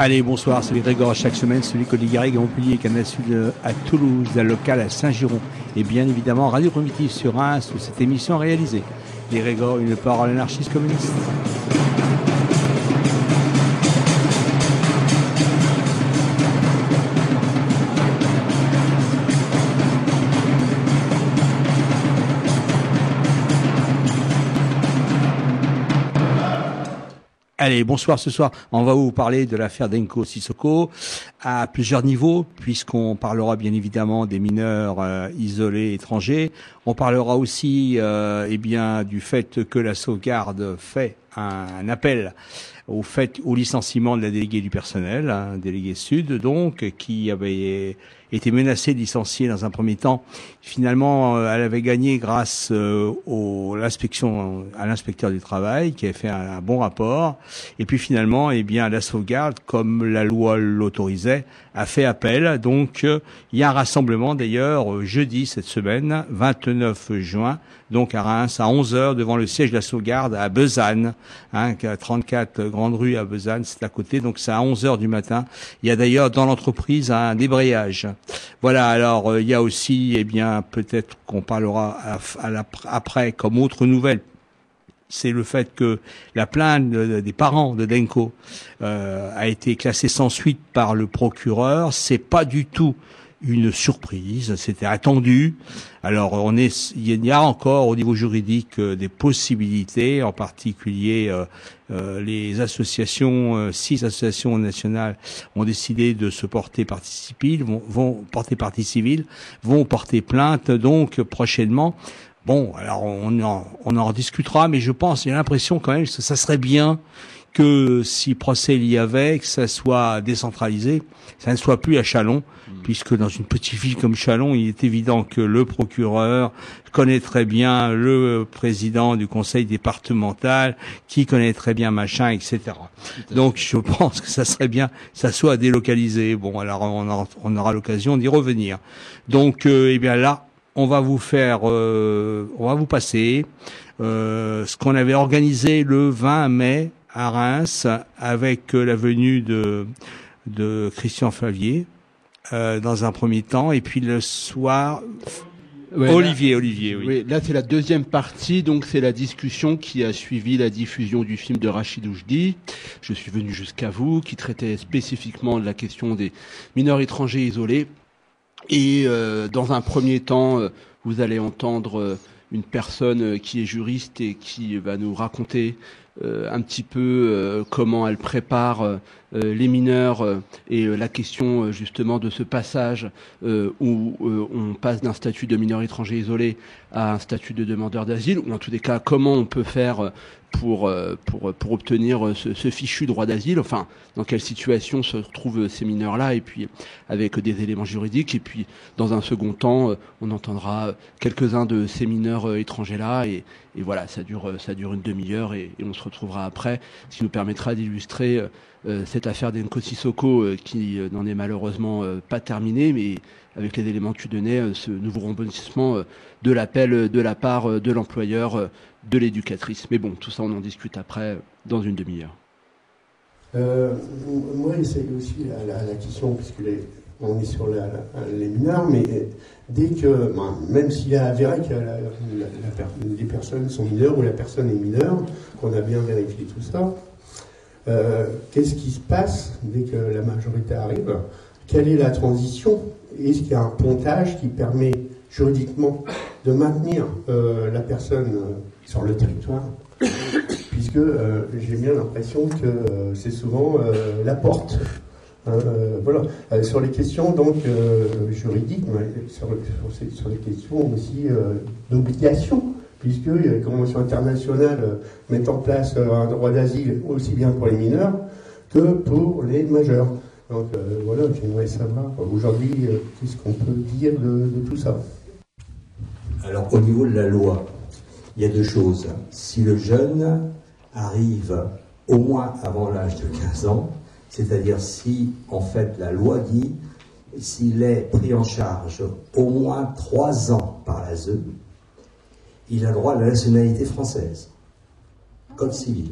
Allez, bonsoir, c'est Grégor chaque semaine, celui que Garrigues à Montpellier, Canal Sud à Toulouse, la locale à Saint-Giron. Et bien évidemment, Radio Primitive sur Reims, où cette émission est réalisée. Grégor, une parole anarchiste communiste. Allez, bonsoir ce soir. On va vous parler de l'affaire Denko Sissoko à plusieurs niveaux, puisqu'on parlera bien évidemment des mineurs euh, isolés étrangers. On parlera aussi euh, eh bien, du fait que la sauvegarde fait un appel au fait au licenciement de la déléguée du personnel, hein, délégué sud donc, qui avait été menacée de licencier dans un premier temps. Finalement, euh, elle avait gagné grâce euh, au l'inspection à l'inspecteur du travail qui avait fait un, bon rapport. Et puis finalement, eh bien, la sauvegarde, comme la loi l'autorisait, a fait appel. Donc, euh, il y a un rassemblement d'ailleurs jeudi cette semaine, 29 juin, donc à Reims, à 11 h devant le siège de la sauvegarde à Besanne, hein, 34 Grande Rue à Besanne, c'est à côté. Donc c'est à 11 h du matin. Il y a d'ailleurs dans l'entreprise un débrayage. Voilà. Alors euh, il y a aussi, eh bien, peut-être qu'on parlera après comme autre nouvelle c'est le fait que la plainte des parents de Denko euh, a été classée sans suite par le procureur. C'est pas du tout une surprise, c'était attendu. Alors on est, il y a encore au niveau juridique euh, des possibilités, en particulier euh, euh, les associations, six associations nationales ont décidé de se porter partie civile, vont, vont porter partie civile, vont porter plainte donc prochainement. Bon, alors on en, on en discutera, mais je pense, j'ai l'impression quand même que ça serait bien que si procès il y avait, que ça soit décentralisé, ça ne soit plus à Chalon. Puisque dans une petite ville comme Chalon, il est évident que le procureur connaît très bien le président du conseil départemental, qui connaît très bien machin, etc. Donc je pense que ça serait bien, que ça soit délocalisé. Bon, alors on aura, l'occasion d'y revenir. Donc, euh, eh bien là, on va vous faire, euh, on va vous passer euh, ce qu'on avait organisé le 20 mai à Reims avec euh, la venue de, de Christian Favier euh, dans un premier temps et puis le soir Olivier, Olivier, oui. oui là, c'est la deuxième partie, donc c'est la discussion qui a suivi la diffusion du film de Rachid Oujdi. Je suis venu jusqu'à vous, qui traitait spécifiquement de la question des mineurs étrangers isolés. Et euh, dans un premier temps, euh, vous allez entendre une personne qui est juriste et qui va nous raconter euh, un petit peu euh, comment elle prépare euh, les mineurs et la question justement de ce passage où on passe d'un statut de mineur étranger isolé à un statut de demandeur d'asile, ou en tous les cas comment on peut faire pour, euh, pour, pour obtenir euh, ce, fichu droit d'asile, enfin, dans quelle situation se retrouvent ces mineurs-là, et puis avec des éléments juridiques, et puis dans un second temps, euh, on entendra quelques-uns de ces mineurs étrangers-là, et, et, voilà, ça dure, ça dure une demi-heure, et, et, on se retrouvera après, ce qui nous permettra d'illustrer cette affaire d'Enko Sissoko, qui n'en est malheureusement pas terminée, mais avec les éléments que tu donnais, ce nouveau remboursement de l'appel de la part de l'employeur de l'éducatrice. Mais bon, tout ça, on en discute après, dans une demi-heure. Euh, moi, c'est aussi la, la, question, puisque on est sur les mineurs, mais dès que, ben, même s'il est avéré que les personnes sont mineures ou la personne est mineure, qu'on a bien vérifié tout ça, euh, qu'est-ce qui se passe dès que la majorité arrive? Quelle est la transition? Est-ce qu'il y a un pontage qui permet juridiquement de maintenir euh, la personne euh, sur le territoire? Puisque j'ai bien l'impression que c'est souvent la porte euh, voilà. Sur les questions donc juridiques, sur, sur, les questions aussi d'obligation, puisque les conventions internationales mettent en place un droit d'asile aussi bien pour les mineurs que pour les majeurs. Donc voilà, j'aimerais savoir aujourd'hui qu'est-ce qu'on peut dire de, tout ça? Alors au niveau de la loi, il y a deux choses. Si le jeune arrive au moins avant l'âge de 15 ans, c'est-à-dire si, en fait, la loi dit, s'il est pris en charge au moins trois ans par la ZE, il a droit à la nationalité française, code civil.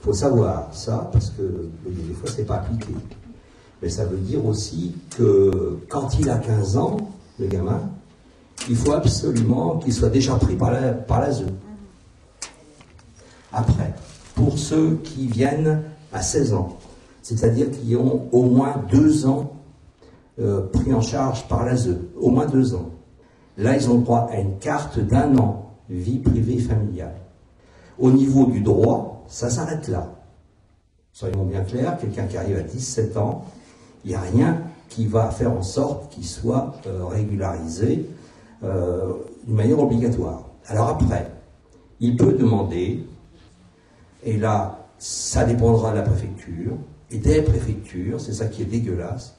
Il faut savoir ça, parce que des fois, ce n'est pas appliqué. Mais ça veut dire aussi que quand il a 15 ans, le gamin, il faut absolument qu'il soit déjà pris par la, par. Après, pour ceux qui viennent à 16 ans, c'est-à-dire qui ont au moins deux ans euh, pris en charge par l'ASE, au moins deux ans. Là, ils ont droit à une carte d'un an, vie privée familiale. Au niveau du droit, ça s'arrête là. Soyons bien clairs, quelqu'un qui arrive à 17 ans, il n'y a rien qui va faire en sorte qu'il soit euh, régularisé euh, d'une manière obligatoire. Alors après, il peut demander, et là, ça dépendra de la préfecture, et des préfectures, c'est ça qui est dégueulasse,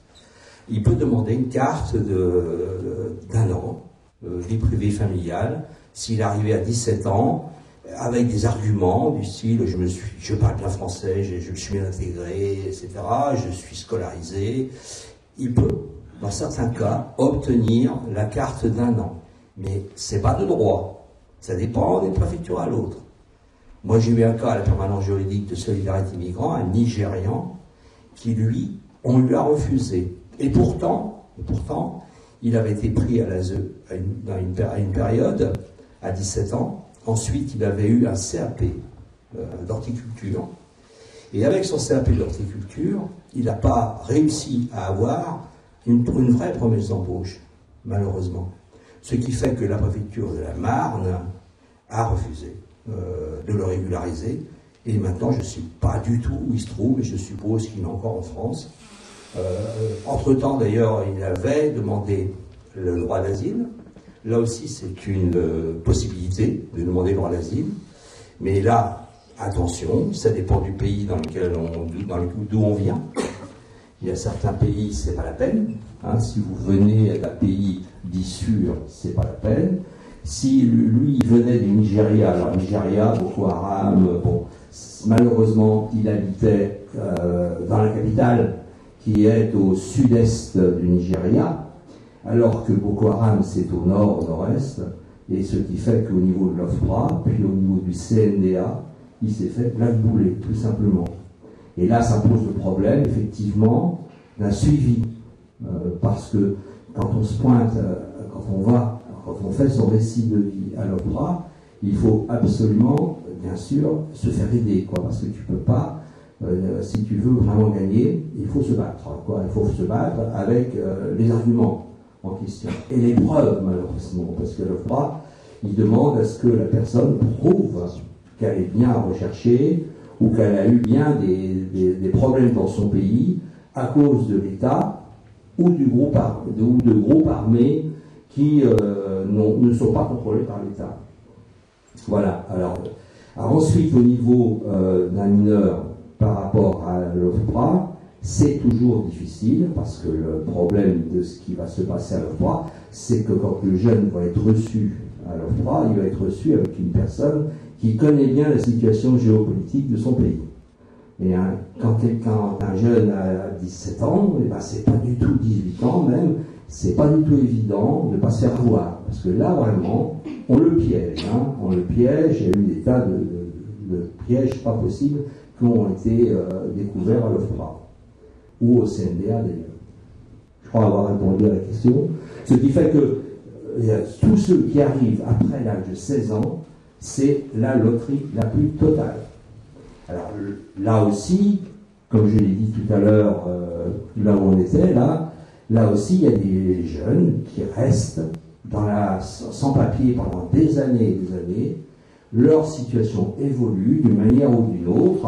il peut demander une carte d'un an, vie privée familiale, s'il arrivé à 17 ans, avec des arguments du style je, me suis, je parle bien français, je, je suis bien intégré, etc., je suis scolarisé, il peut, dans certains cas, obtenir la carte d'un an. Mais c'est pas de droit. Ça dépend des préfectures à l'autre. Moi, j'ai eu un cas à la permanence juridique de solidarité migrant, un Nigérian, qui, lui, on lui a refusé. Et pourtant, pourtant il avait été pris à l'ASE à une, à période, à 17 ans. Ensuite, il avait eu un CAP euh, d'horticulture. Et avec son CAP d'horticulture, il n'a pas réussi à avoir une, une vraie promesse d'embauche, malheureusement. Ce qui fait que la préfecture de la Marne a refusé euh, de le régulariser et maintenant, je ne sais pas du tout où il se trouve, mais je suppose qu'il est encore en France. Euh, entre-temps, d'ailleurs, il avait demandé le droit d'asile. Là aussi, c'est une euh, possibilité de demander le droit d'asile. Mais là, attention, ça dépend du pays dans lequel on, d'où on vient. Il y a certains pays, c'est pas la peine. Hein. si vous venez d'un pays dit sûr, c'est pas la peine. Si lui, il venait du Nigeria, alors Nigeria, Boko Haram, bon, malheureusement, il habitait euh, dans la capitale, qui est au sud-est du Nigeria, alors que Boko Haram, c'est au nord, nord-est, et ce qui fait qu'au niveau de l'OFPRA, puis au niveau du CNDA, il s'est fait blackbouler, tout simplement. Et là, ça pose le problème, effectivement, d'un suivi. Euh, parce que quand on se pointe, euh, quand on va, quand on fait son récit de vie à l'OFPRA, il faut absolument bien sûr, se faire aider, quoi, parce que tu peux pas, euh, si tu veux vraiment gagner, il faut se battre, il faut se battre avec euh, les arguments en question et les preuves, malheureusement, parce que le froid, il demande à ce que la personne prouve qu'elle est bien recherchée ou qu'elle a eu bien des, problèmes dans son pays à cause de l'État ou de groupes armés qui euh, ne sont pas contrôlés par l'État. Voilà. Alors, ensuite, au niveau d'un mineur par rapport à l'OFPRA, c'est toujours difficile parce que le problème de ce qui va se passer à l'OFPRA, c'est que quand le jeune va être reçu à l'OFPRA, il va être reçu avec une personne qui connaît bien la situation géopolitique de son pays. Et quand un jeune a 17 ans, et eh ben c'est pas du tout 18 ans même, c'est pas du tout évident de ne pas se faire voir. Parce que là, vraiment, on le piège. Hein. on le piège. Il y a eu des tas de, pièges pas possibles ont été euh, découverts à l'OFPRA ou au CNDA d'ailleurs. Je crois avoir répondu à la question. Ce qui fait que euh, tous ceux qui arrivent après l'âge de 16 ans, c'est la loterie la plus totale. Alors là aussi, comme je l'ai dit tout à l'heure, euh, là où on était, là, là aussi, il y a des jeunes qui restent dans la, sans papier pendant des années et des années. Leur situation évolue d'une manière ou d'une autre.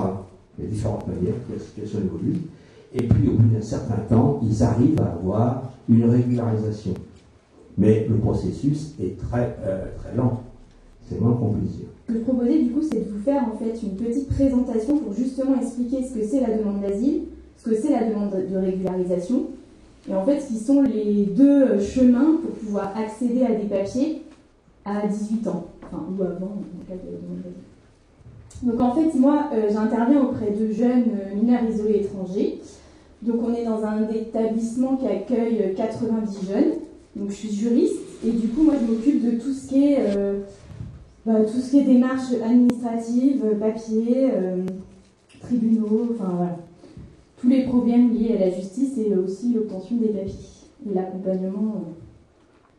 Il y a différentes manières que la situation évolue. Et puis, au bout d'un certain temps, ils arrivent à avoir une régularisation. Mais le processus est très, euh, très lent. C'est moins qu'on puisse dire. Ce que je proposais du coup, c'est de vous faire en fait une petite présentation pour justement expliquer ce que c'est la demande d'asile, ce que c'est la demande de régularisation, et en fait, ce qui sont les deux chemins pour pouvoir accéder à des papiers à 18 ans, enfin, ou avant, en cas de demande d'asile. Donc en fait, moi, euh, j'interviens auprès de jeunes euh, mineurs isolés étrangers. Donc on est dans un établissement qui accueille 90 jeunes. Donc je suis juriste et du coup, moi, je m'occupe de tout ce qui est euh, bah, tout démarches administratives, papiers, euh, tribunaux, enfin voilà. Tous les problèmes liés à la justice et aussi l'obtention des papiers et l'accompagnement. Euh.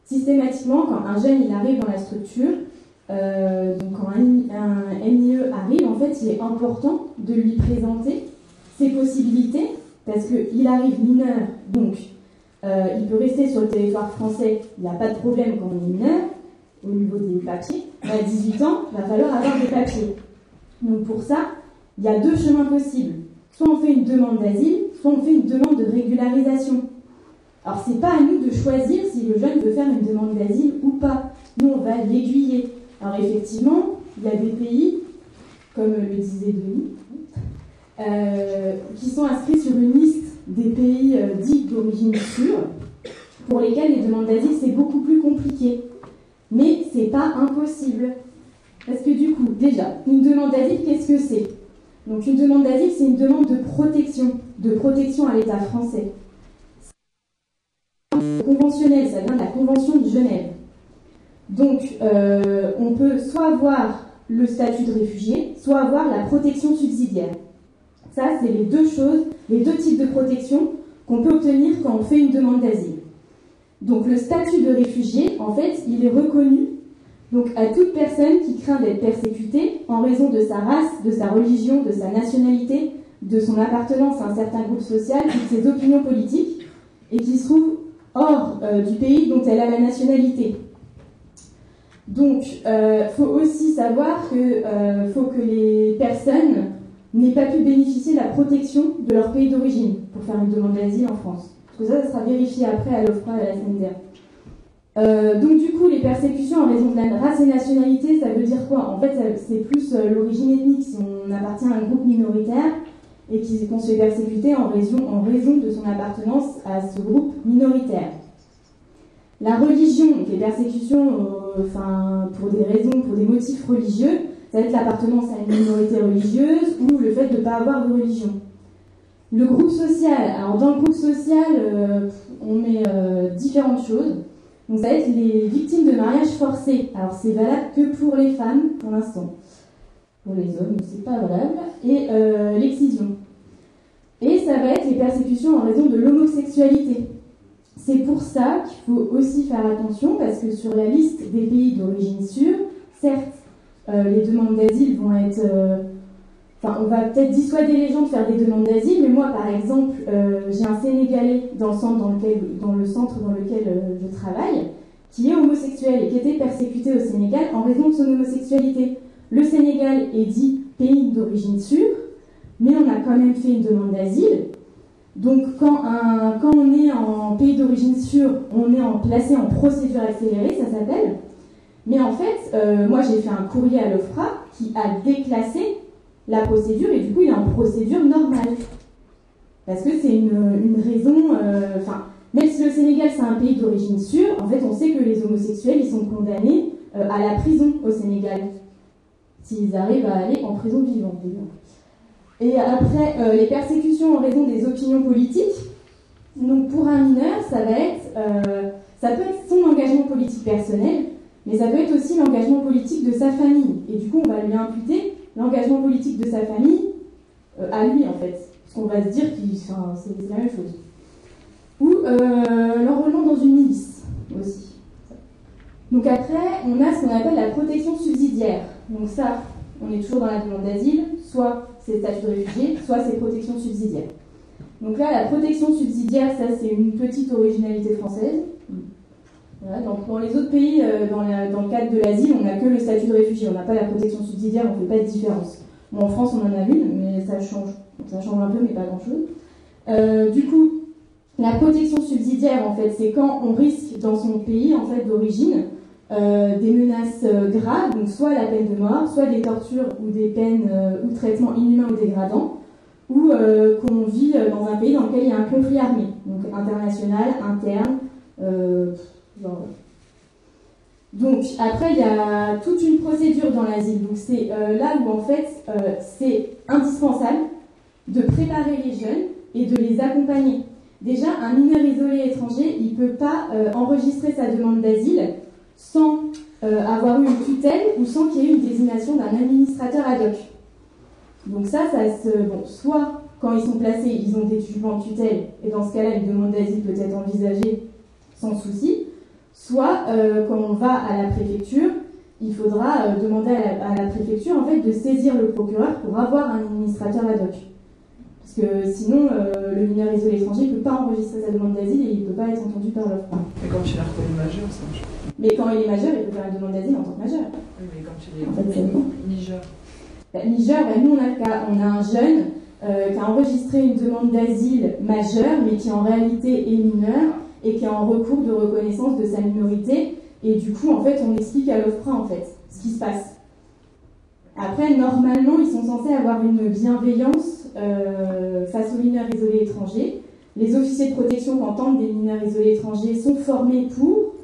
Systématiquement, quand un jeune il arrive dans la structure, euh, donc quand un, MIE arrive, en fait, il est important de lui présenter ses possibilités parce qu'il arrive mineur, donc il peut rester sur le territoire français, il n'y a pas de problème quand on est mineur, au niveau des papiers. À 18 ans, il va falloir avoir des papiers. Donc pour ça, il y a deux chemins possibles. Soit on fait une demande d'asile, soit on fait une demande de régularisation. Alors c'est pas à nous de choisir si le jeune veut faire une demande d'asile ou pas. Nous, on va l'aiguiller. Alors effectivement, il y a des pays, comme le disait Denis, euh, qui sont inscrits sur une liste des pays euh, dits d'origine sûre, pour lesquels les demandes d'asile, c'est beaucoup plus compliqué. Mais c'est pas impossible. Parce que du coup, déjà, une demande d'asile, qu'est-ce que c'est? Donc une demande d'asile, c'est une demande de protection, de protection à l'État français. Conventionnel, ça vient de la Convention de Genève. Donc euh, on peut soit avoir le statut de réfugié, soit avoir la protection subsidiaire. Ça, c'est les deux choses, les deux types de protection qu'on peut obtenir quand on fait une demande d'asile. Donc le statut de réfugié, en fait, il est reconnu à toute personne qui craint d'être persécutée en raison de sa race, de sa religion, de sa nationalité, de son appartenance à un certain groupe social de ses opinions politiques et qui se trouve hors euh, du pays dont elle a la nationalité. Donc, il euh, faut aussi savoir qu'il euh, faut que les personnes n'aient pas pu bénéficier de la protection de leur pays d'origine pour faire une demande d'asile en France. Parce que ça, ça sera vérifié après à l'OFRA et à la SNDR. Euh, donc du coup, les persécutions en raison de la race et nationalité, ça veut dire quoi? En fait, c'est plus l'origine ethnique. Si on appartient à un groupe minoritaire et qu'on se fait persécuter en raison, en raison de son appartenance à ce groupe minoritaire. La religion, les persécutions, euh, pour des raisons, pour des motifs religieux, ça va être l'appartenance à une minorité religieuse ou le fait de ne pas avoir de religion. Le groupe social, alors dans le groupe social, euh, on met euh, différentes choses. Donc ça va être les victimes de mariage forcé. Alors c'est valable que pour les femmes pour l'instant. Pour les hommes, c'est pas valable. Et l'excision. Et ça va être les persécutions en raison de l'homosexualité. C'est pour ça qu'il faut aussi faire attention parce que sur la liste des pays d'origine sûre, certes, les demandes d'asile vont être on va peut-être dissuader les gens de faire des demandes d'asile, mais moi, par exemple, euh, j'ai un Sénégalais dans le centre dans, lequel, dans, le centre dans lequel euh, je travaille, qui est homosexuel et qui était persécuté au Sénégal en raison de son homosexualité. Le Sénégal est dit pays d'origine sûre, mais on a quand même fait une demande d'asile. Donc, quand, quand on est en pays d'origine sûre, on est en, placé en procédure accélérée, ça s'appelle. Mais en fait, euh, moi, j'ai fait un courrier à l'OFRA qui a déclassé la procédure et du coup il est en procédure normale. Parce que c'est une, raison, euh, enfin, même si le Sénégal c'est un pays d'origine sûre, en fait on sait que les homosexuels ils sont condamnés euh, à la prison au Sénégal. S'ils arrivent à aller en prison vivante. Et après, euh, les persécutions en raison des opinions politiques. Donc pour un mineur, ça va être, ça peut être son engagement politique personnel, mais ça peut être aussi l'engagement politique de sa famille. Et du coup, on va lui imputer l'engagement politique de sa famille euh, à lui, en fait. Parce qu'on va se dire que c'est la même chose. Ou l'enrôlement dans une milice aussi. Donc après, on a ce qu'on appelle la protection subsidiaire. Donc ça, on est toujours dans la demande d'asile, soit c'est statut de réfugié, soit c'est protection subsidiaire. Donc là, la protection subsidiaire, ça c'est une petite originalité française. donc dans les autres pays, euh, dans, le cadre de l'asile, on n'a que le statut de réfugié, on n'a pas la protection subsidiaire, on ne fait pas de différence. Bon, en France, on en a une, mais ça change. Ça change un peu, mais pas grand-chose. Euh, du coup, la protection subsidiaire, en fait, c'est quand on risque dans son pays en fait d'origine euh, des menaces graves, donc soit la peine de mort, soit des tortures ou des peines ou traitements inhumains ou dégradants, ou euh, qu'on vit euh, dans un pays dans lequel il y a un conflit armé, donc international, interne, euh, Donc après, il y a toute une procédure dans l'asile. Donc c'est là où en fait c'est indispensable de préparer les jeunes et de les accompagner. Déjà, un mineur isolé étranger, il ne peut pas enregistrer sa demande d'asile sans avoir eu une tutelle ou sans qu'il y ait eu une désignation d'un administrateur ad hoc. Donc ça, ça se, bon, soit quand ils sont placés, ils ont des jugement de tutelle, et dans ce cas-là, une demande d'asile peut être envisagée sans souci, soit euh, quand on va à la préfecture, il faudra euh, demander à la, préfecture en fait de saisir le procureur pour avoir un administrateur ad hoc. Parce que sinon, euh, le mineur isolé étranger ne peut pas enregistrer sa demande d'asile et il ne peut pas être entendu par l'OFPRA. Mais quand chez est majeur, ça Mais quand il est majeur, il peut faire une demande d'asile en tant que majeur. Oui, mais quand chez les Niger. Niger, ben, nous on a, on a un jeune euh, qui a enregistré une demande d'asile majeure, mais qui en réalité est mineur et qui est en recours de reconnaissance de sa minorité. Et du coup, en fait, on explique à l'OFPRA en fait ce qui se passe. Après, normalement, ils sont censés avoir une bienveillance face aux mineurs isolés étrangers. Les officiers de protection qui entendent des mineurs isolés étrangers sont formés pour,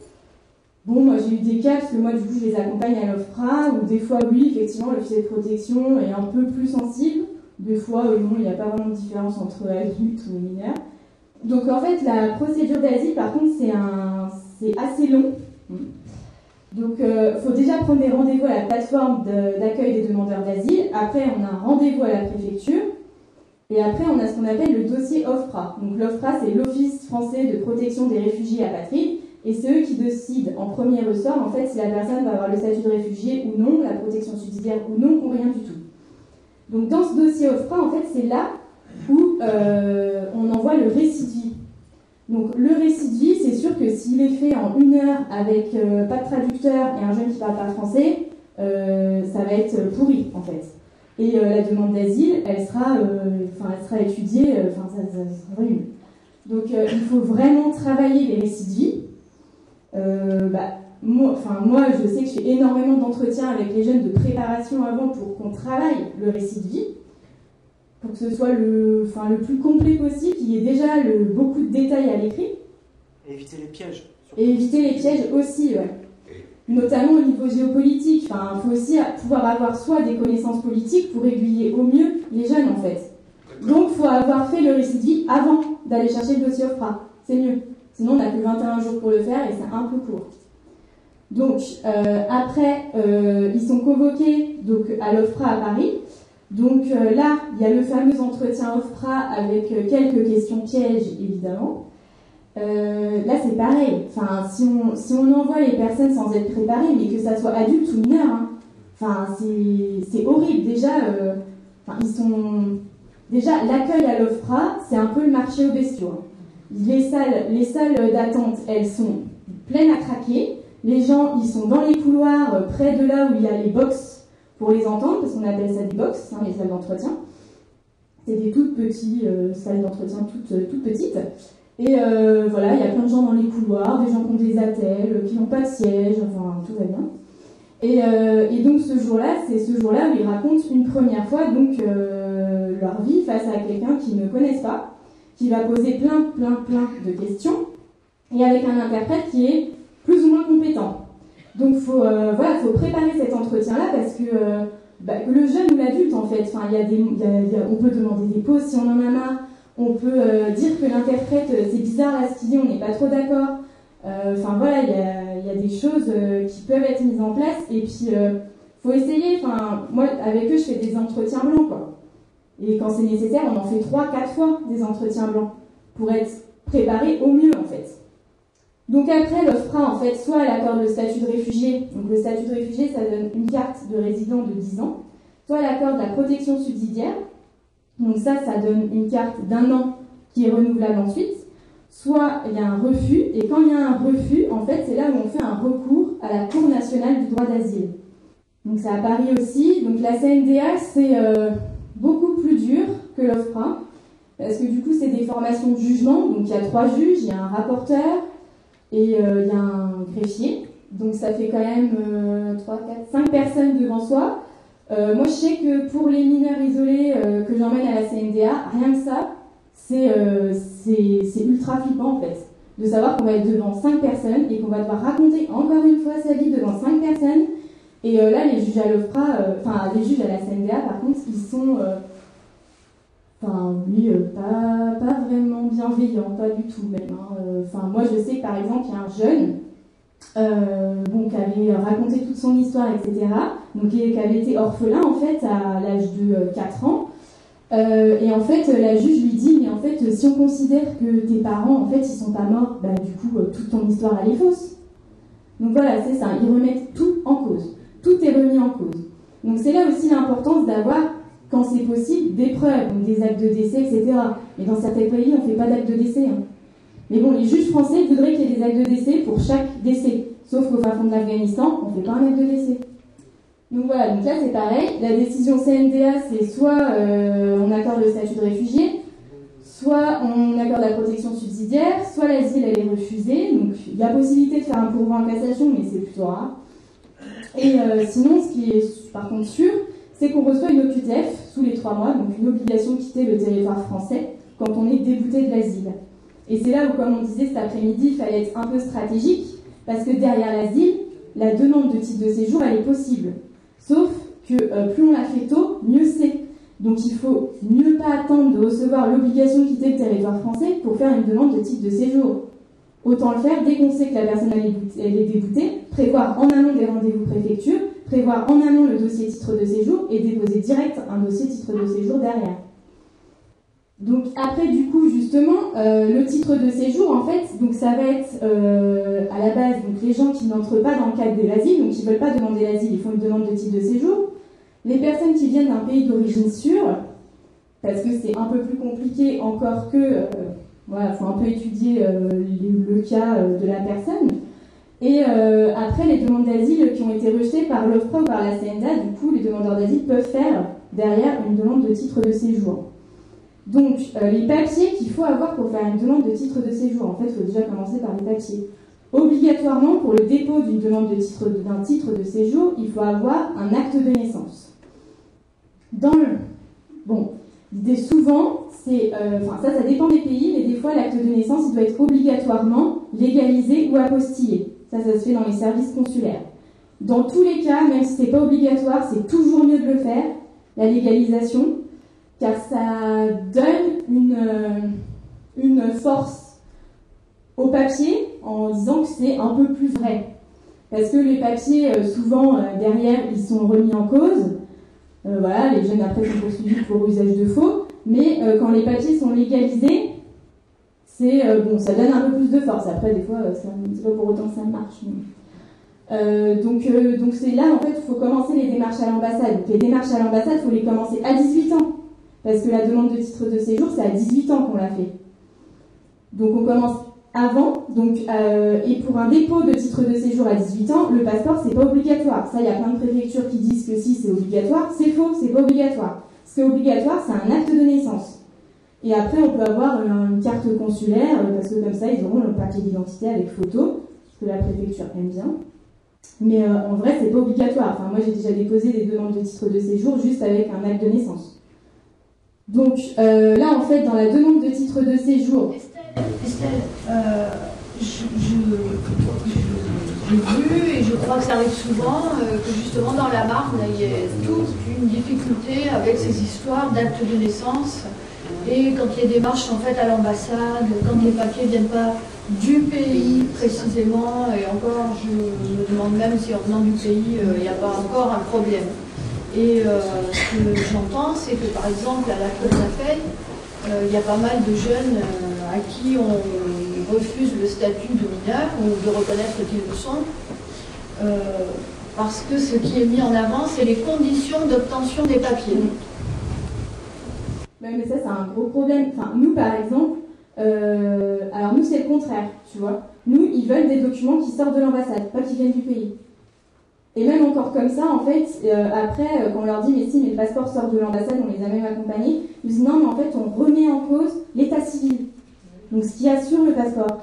Bon, moi j'ai eu des cas, parce que moi du coup je les accompagne à l'OFRA, où des fois oui, effectivement, l'officier de protection est un peu plus sensible, des fois euh, non, il n'y a pas vraiment de différence entre adultes ou mineurs. Donc en fait, la procédure d'asile, par contre, c'est un, assez long. Donc il euh, faut déjà prendre des rendez-vous à la plateforme d'accueil des demandeurs d'asile, après on a un rendez-vous à la préfecture, et après on a ce qu'on appelle le dossier OFPRA. Donc l'OFPRA, c'est l'Office français de protection des réfugiés apatrides, et c'est eux qui décident en premier ressort, en fait, si la personne va avoir le statut de réfugié ou non, la protection subsidiaire ou non, ou rien du tout. Donc dans ce dossier OFPRA, en fait, c'est là où euh, on envoie le récit. Donc le récit c'est sûr que s'il est fait en une heure avec euh, pas de traducteur et un jeune qui parle pas français, euh, ça va être pourri en fait. Et la demande d'asile, elle sera, enfin, elle sera étudiée, enfin, ça, ça, sera nul. Donc il faut vraiment travailler les récits de vie. Euh, bah, moi, je sais que je fais énormément d'entretiens avec les jeunes de préparation avant pour qu'on travaille le récit de vie, pour que ce soit le, le plus complet possible, qu'il y ait déjà le, beaucoup de détails à l'écrit. Et éviter les pièges. Et éviter les pièges aussi, ouais. Notamment au niveau géopolitique. Enfin, il faut aussi pouvoir avoir soit des connaissances politiques pour aiguiller au mieux les jeunes, en fait. Donc, il faut avoir fait le récit de vie avant d'aller chercher le dossier OFRA. C'est mieux. Sinon, on n'a que 21 jours pour le faire et c'est un peu court. Donc, euh, après, euh, ils sont convoqués donc, à l'OFPRA à Paris. Donc euh, là, il y a le fameux entretien OFPRA avec quelques questions pièges, évidemment. Là, c'est pareil. Enfin, si on, si on envoie les personnes sans être préparées, mais que ça soit adulte ou mineur, hein, enfin, c'est horrible. Déjà, ils sont... Déjà, l'accueil à l'OFPRA, c'est un peu le marché aux bestiaux. Hein les salles, les salles d'attente, elles sont pleines à craquer. Les gens, ils sont dans les couloirs, euh, près de là où il y a les box pour les entendre, parce qu'on appelle ça des box, hein, les salles d'entretien. C'est des toutes petites euh, salles d'entretien, toutes, euh, toutes petites. Et voilà, il y a plein de gens dans les couloirs, des gens qui ont des attelles, qui n'ont pas de siège, enfin tout va bien. Et, et donc ce jour-là, c'est ce jour-là où ils racontent une première fois donc leur vie face à quelqu'un qu'ils ne connaissent pas qui va poser plein, plein, plein de questions, et avec un interprète qui est plus ou moins compétent. Donc faut, euh, voilà, faut préparer cet entretien-là parce que euh, bah, le jeune ou l'adulte, en fait, y a des, on peut demander des pauses si on en a marre, on peut euh, dire que l'interprète, c'est bizarre là ce qu'il dit, on n'est pas trop d'accord. Enfin voilà, il y a, des choses qui peuvent être mises en place et puis faut essayer. Enfin, moi, avec eux, je fais des entretiens blancs, quoi. Et quand c'est nécessaire, on en fait trois, quatre fois des entretiens blancs pour être préparer au mieux en fait. Donc après, l'OFPRA, en fait, soit elle accorde le statut de réfugié, donc le statut de réfugié, ça donne une carte de résident de 10 ans, soit elle accorde la protection subsidiaire, donc ça, ça donne une carte d'un an qui est renouvelable ensuite, soit il y a un refus, et quand il y a un refus, en fait, c'est là où on fait un recours à la Cour nationale du droit d'asile. Donc c'est à Paris aussi, donc la CNDA, c'est euh, beaucoup plus dur que l'OFPRA, parce que du coup, c'est des formations de jugement, donc il y a trois juges, il y a un rapporteur, et euh, il y a un greffier. Donc ça fait quand même euh, 3, 4, 5 personnes devant soi. Euh, moi je sais que pour les mineurs isolés euh, que j'emmène à la CNDA, rien que ça, c'est euh, c'est ultra flippant en fait. De savoir qu'on va être devant 5 personnes et qu'on va devoir raconter encore une fois sa vie devant 5 personnes. Et là, les juges à l'OFPRA, enfin les juges à la CNDA par contre, ils sont Enfin, euh, pas, vraiment bienveillant, pas du tout même. hein. Enfin, moi, je sais que par exemple, il y a un jeune bon, qui avait raconté toute son histoire, etc. Donc, qui avait été orphelin en fait à l'âge de euh, 4 ans. Euh, et en fait, la juge lui dit, mais en fait, si on considère que tes parents, en fait, ils sont pas morts, bah, du coup, euh, toute ton histoire, elle est fausse. Donc voilà, c'est ça, ils remettent tout en cause. Tout est remis en cause. Donc c'est là aussi l'importance d'avoir quand c'est possible, des preuves, des actes de décès, etc. Mais dans certains pays, on ne fait pas d'actes de décès. hein. Mais bon, les juges français voudraient qu'il y ait des actes de décès pour chaque décès. Sauf qu'au fin fond de l'Afghanistan, on ne fait pas un acte de décès. Donc voilà, donc là c'est pareil. La décision CNDA, c'est soit euh, on accorde le statut de réfugié, soit on accorde la protection subsidiaire, soit l'asile elle est refusée. Donc il y a possibilité de faire un pourvoi en cassation, mais c'est plutôt rare. Et euh, sinon, ce qui est par contre sûr, c'est qu'on reçoit une OQTF sous les trois mois, donc une obligation de quitter le territoire français quand on est débouté de l'asile. Et c'est là où, comme on disait cet après-midi, il fallait être un peu stratégique, parce que derrière l'asile, la demande de titre de séjour, elle est possible. Sauf que euh, plus on la fait tôt, mieux c'est. Donc il faut mieux pas attendre de recevoir l'obligation de quitter le territoire français pour faire une demande de titre de séjour. Autant le faire dès qu'on sait que la personne elle est, déboutée, prévoir en amont des rendez-vous préfecture, prévoir en amont le dossier titre de séjour et déposer direct un dossier titre de séjour derrière. Donc après du coup justement euh, le titre de séjour en fait donc ça va être euh, à la base donc les gens qui n'entrent pas dans le cadre de l'asile donc qui veulent pas demander l'asile ils font une demande de titre de séjour. Les personnes qui viennent d'un pays d'origine sûre parce que c'est un peu plus compliqué encore que euh, voilà faut un peu étudier euh, le, cas de la personne. Et après les demandes d'asile qui ont été rejetées par l'OFPRA ou par la CNDA du coup les demandeurs d'asile peuvent faire derrière une demande de titre de séjour donc, euh, les papiers qu'il faut avoir pour faire une demande de titre de séjour, en fait, il faut déjà commencer par les papiers. Obligatoirement, pour le dépôt d'une demande de titre d'un titre de séjour, il faut avoir un acte de naissance. Dans le, bon, l'idée souvent, c'est, euh, enfin ça, ça dépend des pays, mais des fois, l'acte de naissance, il doit être obligatoirement légalisé ou apostillé. Ça, ça se fait dans les services consulaires. Dans tous les cas, même si c'est pas obligatoire, c'est toujours mieux de le faire, la légalisation, car ça donne une, euh, une force au papier en disant que c'est un peu plus vrai. Parce que les papiers, euh, souvent, euh, derrière, ils sont remis en cause. Voilà, les jeunes après sont poursuivis pour usage de faux. Mais quand les papiers sont légalisés, c'est bon, ça donne un peu plus de force. Après, des fois, c'est pas pour autant que ça marche. mais- donc, donc c'est là, en fait, il faut commencer les démarches à l'ambassade. Les démarches à l'ambassade, il faut les commencer à 18 ans. Parce que la demande de titre de séjour, c'est à 18 ans qu'on l'a fait. Donc on commence avant. Donc, euh, et pour un dépôt de titre de séjour à 18 ans, le passeport, c'est pas obligatoire. Ça, il y a plein de préfectures qui disent que si c'est obligatoire. C'est faux, c'est pas obligatoire. Ce qui est obligatoire, c'est un acte de naissance. Et après, on peut avoir une, carte consulaire, euh, parce que comme ça, ils auront le papier d'identité avec photo, ce que la préfecture aime bien. Mais euh, en vrai, c'est pas obligatoire. Enfin, moi, j'ai déjà déposé des demandes de titre de séjour juste avec un acte de naissance. Donc euh, là, en fait, dans la demande de titre de séjour, Estelle, euh, je- je- je- vu et je crois que ça arrive souvent euh, que justement dans la Marne, il y a toute une difficulté avec ces histoires d'actes de naissance. Et quand il y a des marches en fait à l'ambassade, quand les papiers ne viennent pas du pays précisément, et encore je me demande même si en venant du pays, il n'y a pas encore un problème. Et euh, ce que j'entends, c'est que par exemple à la Cour d'appel, euh, il y a pas mal de jeunes euh, à qui on refuse le statut de mineur ou de reconnaître qu'ils le sont. Parce que ce qui est mis en avant, c'est les conditions d'obtention des papiers. Mais ça, c'est un gros problème. Enfin, nous, par exemple, alors nous, c'est le contraire, tu vois. Nous, ils veulent des documents qui sortent de l'ambassade, pas qui viennent du pays. Et même encore comme ça, en fait, euh, après, euh, quand on leur dit, mais si, mais le passeport sort de l'ambassade, on les a même accompagnés, ils disent, non, mais en fait, on remet en cause l'état civil. Donc, ce qu'il y a sur le passeport.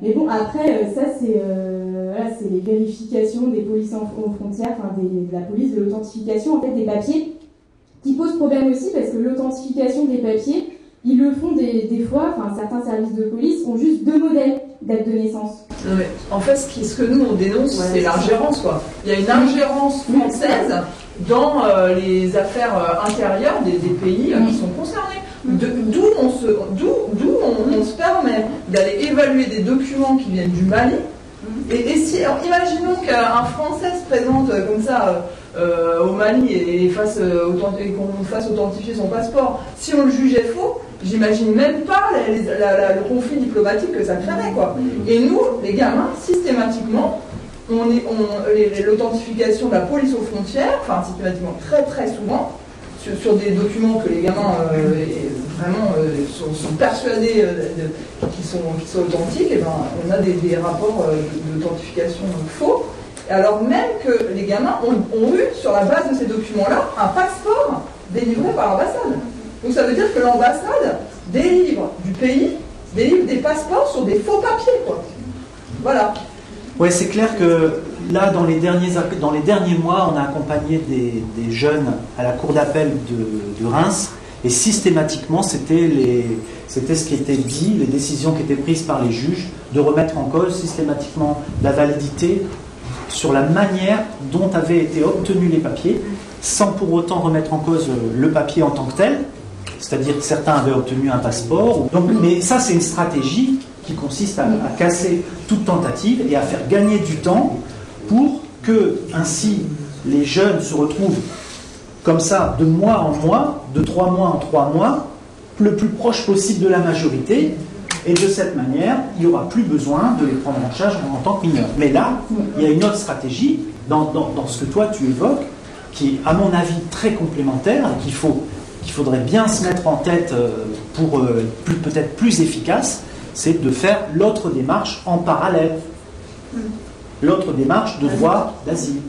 Mais bon, après, euh, ça, c'est voilà, les vérifications des polices en- aux frontières, enfin, de la police, de l'authentification, en fait, des papiers, qui pose problème aussi, parce que l'authentification des papiers, ils le font des, des fois, enfin, certains services de police ont juste deux modèles date de naissance. Non, mais en fait, ce, qui- ce que nous on dénonce, Ouais, c'est l'ingérence, quoi. Il y a une ingérence française dans euh, les affaires euh, intérieures des, des pays euh, qui sont concernés. D'où on se, d'où, d'où on, on se permet d'aller évaluer des documents qui viennent du Mali. Et, et si, alors, imaginons qu'un Français se présente comme ça au Mali et, et qu'on fasse authentifier son passeport. Si on le jugeait faux, j'imagine même pas le conflit diplomatique que ça créerait, quoi. Et nous, les gamins, systématiquement, on l'authentification de la police aux frontières, enfin systématiquement très très souvent, sur, des documents que les gamins euh, vraiment euh, sont, persuadés euh, qu'ils sont, authentiques, et ben, on a des, rapports d'authentification faux. Alors même que les gamins ont eu, sur la base de ces documents-là, un passeport délivré par l'ambassade. Donc ça veut dire que l'ambassade délivre du pays, délivre des passeports sur des faux papiers, quoi. Voilà. Ouais, c'est clair que là, dans les derniers, dans les derniers mois, on a accompagné des, des jeunes à la cour d'appel de, de Reims, et systématiquement, c'était ce qui était dit, les décisions qui étaient prises par les juges, de remettre en cause systématiquement la validité sur la manière dont avaient été obtenus les papiers, sans pour autant remettre en cause le papier en tant que tel. C'est-à-dire que certains avaient obtenu un passeport. Mais ça, c'est une stratégie qui consiste à, casser toute tentative et à faire gagner du temps pour que ainsi les jeunes se retrouvent comme ça de mois en mois, de trois mois en trois mois, le plus proche possible de la majorité. Et de cette manière, il n'y aura plus besoin de les prendre en charge en tant que mineurs. Mais là, il y a une autre stratégie dans, dans- dans ce que toi tu évoques, qui est à mon avis très complémentaire et qu'il faut qu'il faudrait bien se mettre en tête euh, pour euh, plus- peut-être plus efficace, c'est de faire l'autre démarche en parallèle. L'autre démarche de droit d'asile.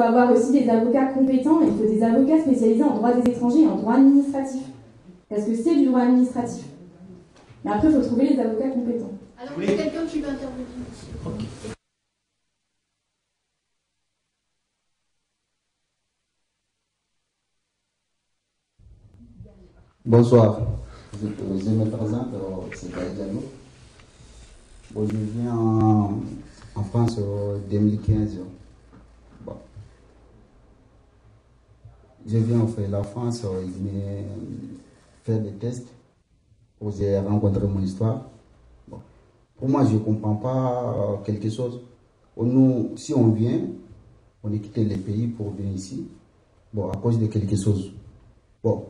Faut avoir aussi des avocats compétents, et il faut des avocats spécialisés en droit des étrangers et en droit administratif. Parce que c'est du droit administratif. Mais après, il faut trouver les avocats compétents. Alors, il y a quelqu'un qui veut intervenir. Bonsoir. Je, je me présente, c'est Diallo. Bon, je viens en, en France en 2015. Bon. Je viens en fait la France, euh, il m'a fait des tests. J'ai rencontré mon histoire. Bon. Pour moi, je ne comprends pas euh, quelque chose. Nous, si on vient, on est quitté le pays pour venir ici. Bon, à cause de quelque chose. Bon,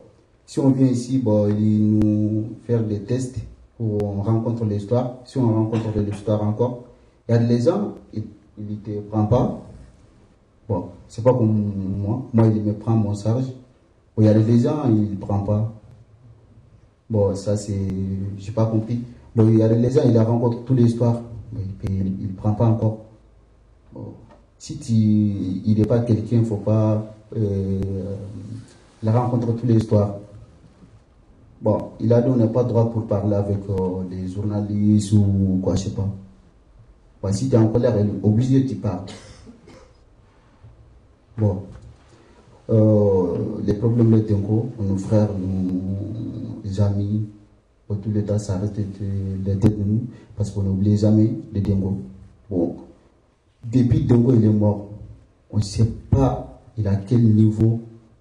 si on vient ici, bon, ils nous faire des tests pour on rencontre l'histoire. Si on rencontre l'histoire encore, il y a des gens, ils ne te prennent pas. Bon, c'est pas comme moi. Moi, il me prend mon charge. Bon, il y a des gens, ils ne prennent pas. Bon, ça, c'est. J'ai pas compris. Bon, il y a des gens, ils rencontrent toute l'histoire. Mais il ne prend pas encore. Si tu, il n'est pas quelqu'un, il ne faut pas euh, la rencontre toute l'histoire. Bon, il a dit on n'a pas droit pour parler avec euh, les journalistes ou quoi, je sais pas. Si tu es en colère, elle est obligée, tu parles. Bon. Euh, les problèmes de Tenko, nos frères, nos amis, tous les temps, ça reste de nous, parce qu'on n'oublie jamais les Dengo. Bon. Depuis Dengo, il est mort. On ne sait pas a quel niveau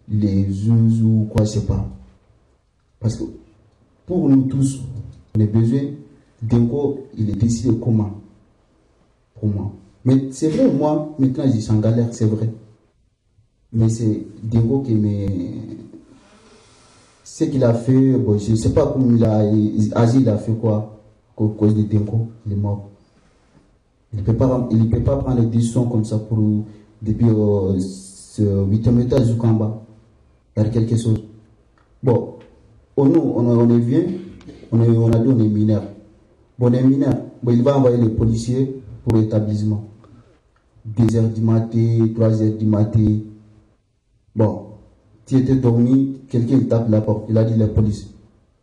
les us ou quoi, je sais pas. Parce que pour nous tous, on a besoin Dengo, il est décidé comment? Pour moi. Mais c'est vrai, moi, maintenant, je suis en galère, c'est vrai. Mais c'est Dengo qui me. Ce qu'il a fait, bon, je ne sais pas comment il a agi, il a fait quoi à cause de Dengo, il est mort. Il ne peut, pas, il peut pas prendre des décisions comme ça pour, depuis euh, ce huitième étage jusqu'en bas. Il a quelque chose. Bon, on, on, on est vieux, on, on a dit on est mineur. Bon, on est. Bon, il va envoyer les policiers pour l'établissement. 2 heures du matin, 3 heures du matin. Bon, tu étais dormi, quelqu'un tape la porte, il a dit la police.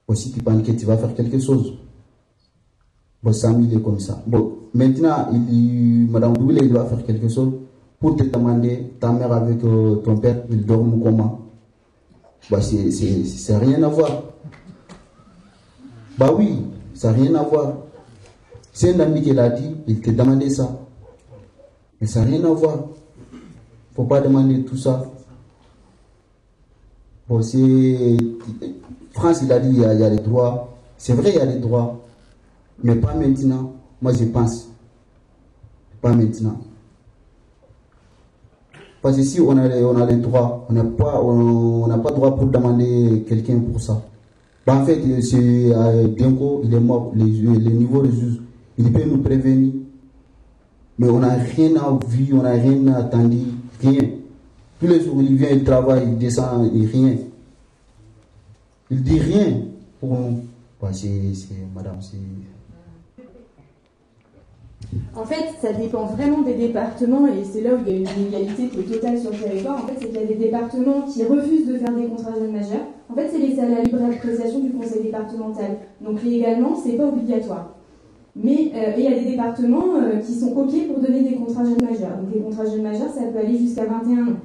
Bon, si tu paniques, tu vas faire quelque chose. Bon, Samy, il est comme ça. Bon, maintenant, il, Madame Doublé, il va faire quelque chose pour te demander, ta mère avec euh, ton père, ils dorment comment? Bah, c'est rien à voir. Bah oui, ça n'a rien à voir. C'est un ami qui l'a dit, il te demandait ça. Mais ça n'a rien à voir. faut pas demander tout ça. Bon, c'est. France, il a dit il y a, des droits. C'est vrai, il y a des droits. Mais pas maintenant. Moi, je pense. Pas maintenant. Parce que si on a les, on a les droits, on n'a pas, on droit pour demander quelqu'un pour ça. Bah, en fait, c'est euh, il est mort, les, les niveaux de juge, il peut nous prévenir. Mais on n'a rien à vu, on n'a rien attendu, rien. Tous les jours, il vient, il travaille, il descend, il rien. Il dit rien pour nous. Bah, c'est, madame, c'est. En fait, ça dépend vraiment des départements et c'est là où il y a une inégalité qui est totale sur le territoire. En fait, c'est qu'il y a des départements qui refusent de faire des contrats jeunes majeurs. En fait, c'est les à la libre appréciation du conseil départemental. Donc légalement, c'est pas obligatoire. Mais euh, il y a des départements euh, qui sont OK pour donner des contrats jeunes majeurs. Donc les contrats jeunes majeurs, ça peut aller jusqu'à 21 ans.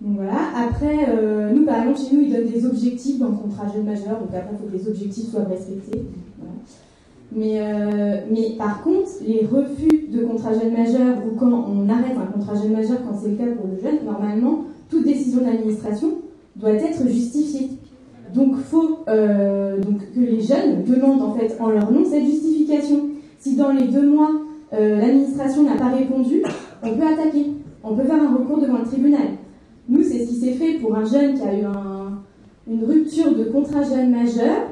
Donc voilà. Après, euh, nous, par exemple, chez nous, ils donnent des objectifs dans le contrat jeune majeur. Donc après, il faut que les objectifs soient respectés. Euh, mais par contre, les refus de contrat jeune majeur ou quand on arrête un contrat jeune majeur, quand c'est le cas pour le jeune, normalement, toute décision d'administration doit être justifiée. Donc, faut euh, donc que les jeunes demandent en fait en leur nom cette justification. Si dans les deux mois l'administration n'a pas répondu, on peut attaquer, on peut faire un recours devant le tribunal. Nous, c'est ce qui s'est fait pour un jeune qui a eu un, une rupture de contrat jeune majeur.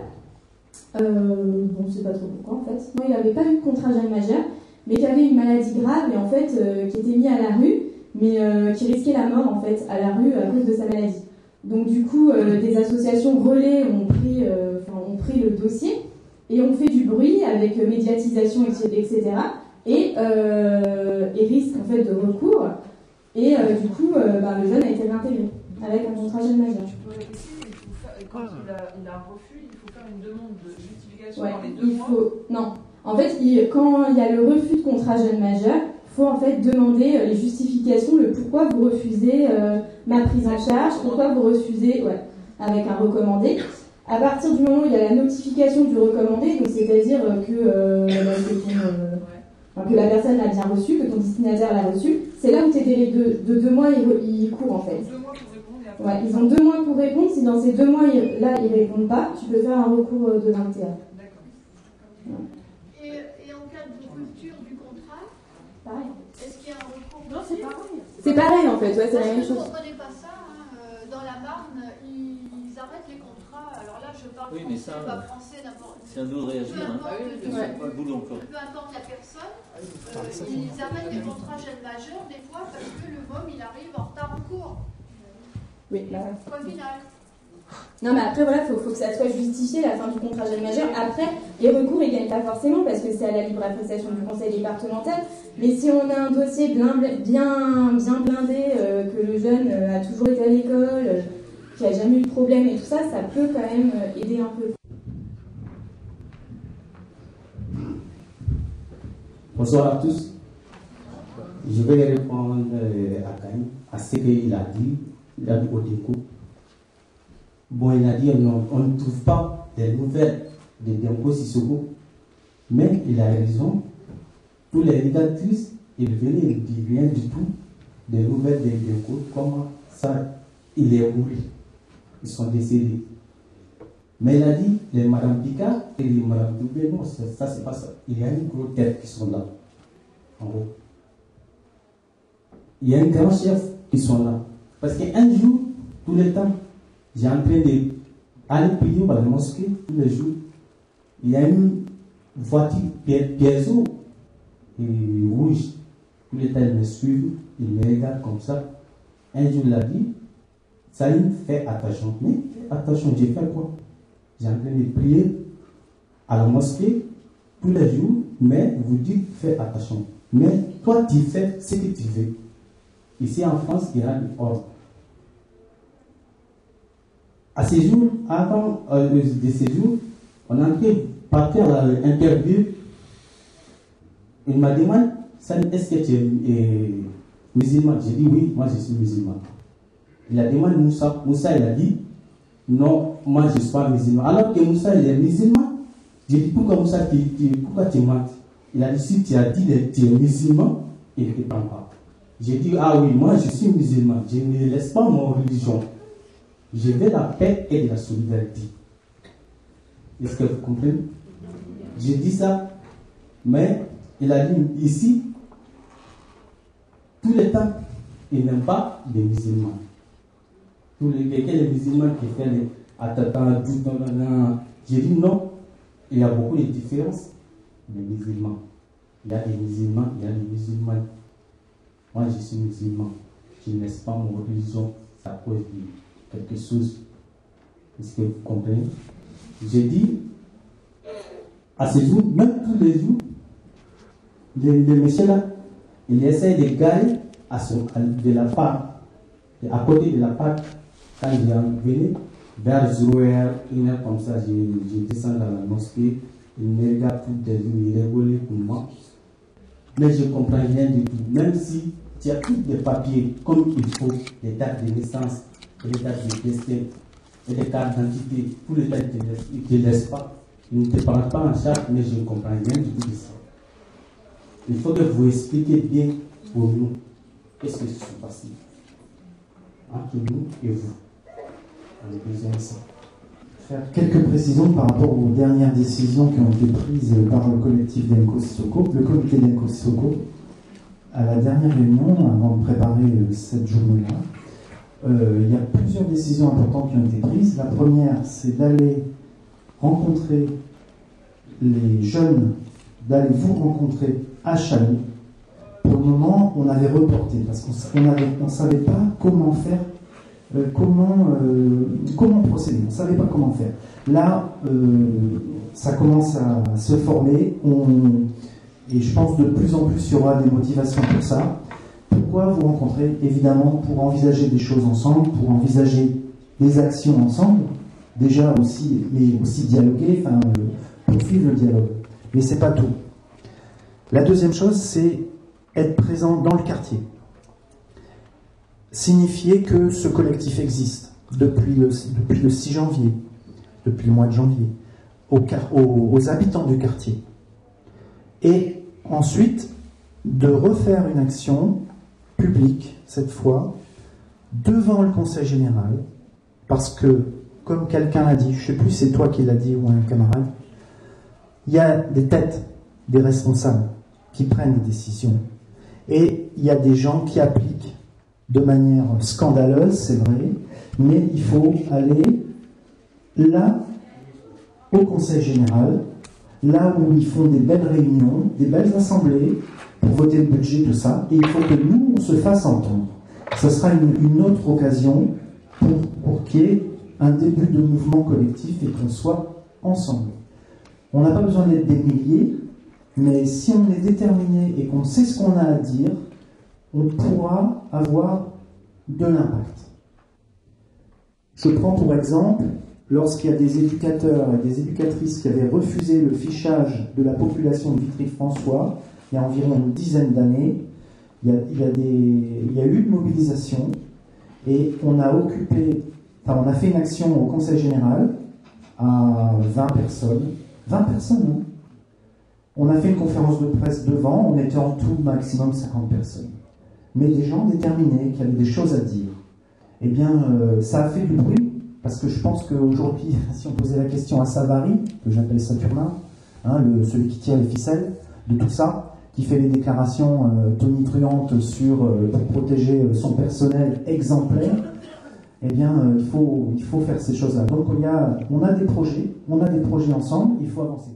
Euh, bon, on ne sait pas trop pourquoi en fait. Moi, il n'avait pas eu de contrat jeune majeur, mais qui avait une maladie grave et en fait euh, qui était mis à la rue, mais euh, qui risquait la mort en fait à la rue à cause de sa maladie. Donc du coup, des associations relais ont pris, ont pris le dossier et on fait du bruit avec médiatisation, etc. Et, et risque en fait de recours. Et euh, du coup, euh, bah, le jeune a été réintégré avec un contrat jeune majeur. Quand il a, il a un refus, il faut faire une demande de justification Ouais, dans les deux il mois. faut non. En fait, il- quand il y a le refus de contrat jeune majeur, il faut en fait demander euh, les justifications, le pourquoi vous refusez euh, ma prise en charge, pourquoi vous refusez, ouais, avec un recommandé. À partir du moment où il y a la notification du recommandé, donc c'est-à-dire que, euh, bah, que la personne l'a bien reçu, que ton destinataire l'a reçu, c'est là où tes délais de, de deux mois ils, re- ils courent en fait. Ouais, ils ont deux mois pour répondre. Si dans ces deux mois ils- là ils répondent pas, tu peux faire un recours euh, de 21. Et, et en cas de rupture du contrat, Pareil. est-ce qu'il y a un recours Non, c'est pareil. C'est pareil en fait, ouais, c'est la même chose. ne connaît pas ça. hein, euh, Dans la Marne, ils, ils arrêtent les contrats. Là, je parle Oui, mais français, ça, pas français, n'importe C'est à nous de réagir. Peu Hein. importe, ouais. pas le boulot encore. peu importe la personne, euh, ils arrêtent les contrats jeunes majeurs des fois parce que le môme il arrive en retard en cours. Oui, bah, Point final. Non, mais après, voilà, il faut, faut que ça soit justifié, la fin du contrat jeune majeur. Après, les recours, ils gagnent pas forcément parce que c'est à la libre appréciation du conseil départemental. Mais si on a un dossier bien, bien, bien blindé, euh, que le jeune euh, a toujours été à l'école, euh, qu'il n'y a jamais eu de problème et tout ça, ça peut quand même euh, aider un peu. Bonsoir à tous. Je vais répondre euh, à à ce qu'il a dit, il a dit au déco. Bon, il a dit on ne trouve pas des nouvelles de Denko Sissoko, mais il a raison. Tous les rédactrices, ils venaient, ils ne disent rien du tout des nouvelles de Denko, comment ça, il est mouru. Ils sont décédés. Mais il a dit, les Madame Picard et les Madame Doubé, non, ça, c'est pas ça. Il y a une grosse tête qui sont là, en haut. Il y a un grand chef qui sont là. Parce qu'un jour, tout le temps, j'ai en train d'aller prier à la mosquée tous les jours. Il y a une voiture pi- piézo et rouge. Tout le temps, ils me suivent, ils me regardent comme ça. Un jour, il a dit, Salim, fais attention. Mais fais attention, j'ai fait quoi? J'ai en train de prier à la mosquée tous les jours, mais vous dites, fais attention. Mais toi, tu fais ce que tu veux. Ici en France, il y a une ordre. À ces jours, avant euh, de ces jours, on a été partir à l'interview. Il m'a demandé, est-ce que tu es euh, musulman? J'ai dit oui, moi je suis musulman. Il a demandé Moussa. Moussa, il a dit non, moi je ne suis pas musulman. Alors que Moussa, il est musulman. J'ai dit pourquoi Moussa, tu, tu- pourquoi tu mens Il a dit si tu as dit que tu es musulman, il ne te prend pas. J'ai dit ah oui, moi je suis musulman. Je ne laisse pas mon religion. Je veux la paix et la solidarité. Est-ce que vous comprenez? J'ai dit ça, mais il a dit ici, tout le temps, il n'aime pas les musulmans. Tous les, les musulmans qui fait les dans- J'ai dit non, il y a beaucoup de différences. Les musulmans. Il y a des musulmans, il y a des musulmans. Moi, je suis musulman. Je ne laisse pas mon religion à cause de quelque chose. Est-ce que vous comprenez? J'ai dit, à ce jour, même tous les jours, le, le monsieur là, il essaie de gagner à- de la part, à côté de la part, quand il est venu, vers 0 heure, une heure comme ça, je, descends dans la mosquée, il me regarde tout des jours, il rigole pour moi. Mais je ne comprends rien du tout. Même si tu as tous les papiers comme il faut, les dates de naissance, les dates de destin, et les cartes d'identité, tous les dates, ne te laissent pas. Ils ne te prennent pas en charge, mais je ne comprends rien du tout de ça. Il faut que vous expliquiez bien pour nous qu'est-ce qui se passe entre nous et vous. On a besoin de ça. Faire quelques précisions par rapport aux dernières décisions qui ont été prises par le collectif d'Enco Sissoko, le comité d'Enco Sissoko. À la dernière réunion, avant de préparer euh, cette journée-là, euh, il y a plusieurs décisions importantes qui ont été prises. La première, c'est d'aller rencontrer les jeunes, d'aller vous rencontrer à Châlons. Pour le moment, on avait reporté parce qu'on ne savait pas comment faire euh, comment, euh, comment procéder? On ne savait pas comment faire. Là, euh, ça commence à se former. Et je pense de plus en plus il y aura des motivations pour ça. Pourquoi vous rencontrer Évidemment, pour envisager des choses ensemble, pour envisager des actions ensemble, déjà aussi, mais aussi dialoguer, enfin, poursuivre le dialogue. Mais c'est pas tout. La deuxième chose, c'est être présent dans le quartier. Signifier que ce collectif existe depuis le, depuis le 6 janvier, depuis le mois de janvier, aux, habitants du quartier. Et ensuite, de refaire une action publique, cette fois, devant le Conseil général, parce que, comme quelqu'un l'a dit, je ne sais plus c'est toi qui l'as dit ou un camarade, il y a des têtes, des responsables qui prennent des décisions. Et il y a des gens qui appliquent de manière scandaleuse, c'est vrai, mais il faut aller là, au Conseil général, là où ils font des belles réunions, des belles assemblées pour voter le budget, tout ça, et il faut que nous, on se fasse entendre. Ce sera une, une autre occasion pour, pour qu'il y ait un début de mouvement collectif et qu'on soit ensemble. On n'a pas besoin d'être des milliers, mais si on est déterminé et qu'on sait ce qu'on a à dire, on pourra avoir de l'impact. Je prends pour exemple, lorsqu'il y a des éducateurs et des éducatrices qui avaient refusé le fichage de la population de Vitry-François, il y a environ une dizaine d'années, il, y a, eu une mobilisation et on a occupé, enfin on a fait une action au Conseil général à 20 personnes. 20 personnes, hein On a fait une conférence de presse devant, on était en tout maximum 50 personnes. Mais des gens déterminés, qui avaient des choses à dire. Eh bien, euh, ça a fait du bruit, parce que je pense qu'aujourd'hui, si on posait la question à Savary, que j'appelle Saturnin, hein, celui qui tire les ficelles de tout ça, qui fait les déclarations euh, tonitruantes sur, euh, pour protéger son personnel exemplaire, eh bien, il, faut, faire ces choses-là. Donc, on a des projets, on a des projets ensemble, il faut avancer.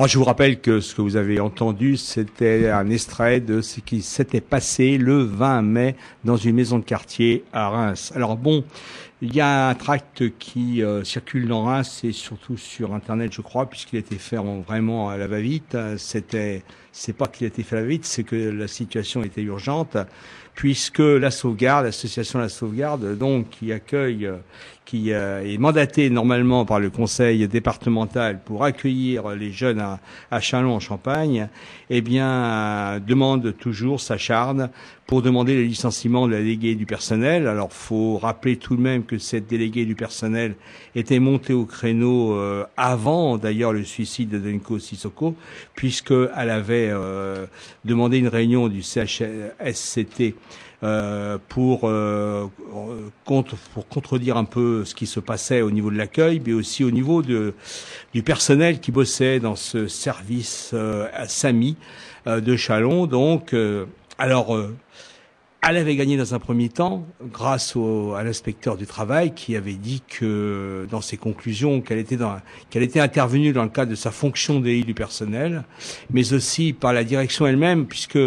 Alors je vous rappelle que ce que vous avez entendu, c'était un extrait de ce qui s'était passé le 20 mai dans une maison de quartier à Reims. Alors bon, Il y a un tract qui euh, circule dans Reims et surtout sur Internet, je crois, puisqu'il a été fait en- vraiment à la va-vite. C'était, c'est pas qu'il a été fait à la va-vite, c'est que la situation était urgente, puisque la sauvegarde, l'association La Sauvegarde, donc qui accueille, qui euh, est mandatée normalement par le conseil départemental pour accueillir les jeunes à, à Chalon en Champagne, eh bien euh, demande toujours, s'acharne pour demander le licenciement de la déléguée du personnel. Alors, faut rappeler tout de même que cette déléguée du personnel était montée au créneau euh, avant, d'ailleurs, le suicide de Denko Sissoko, puisqu'elle avait demandé une réunion du CHSCT pour, euh, contre, pour contredire un peu ce qui se passait au niveau de l'accueil, mais aussi au niveau de, du personnel qui bossait dans ce service euh, à euh, de Chalon. Donc, euh, alors, euh, elle avait gagné dans un premier temps grâce à l'inspecteur du travail qui avait dit que dans ses conclusions qu'elle était dans qu'elle était intervenue dans le cadre de sa fonction d'élit du personnel, mais aussi par la direction elle-même puisque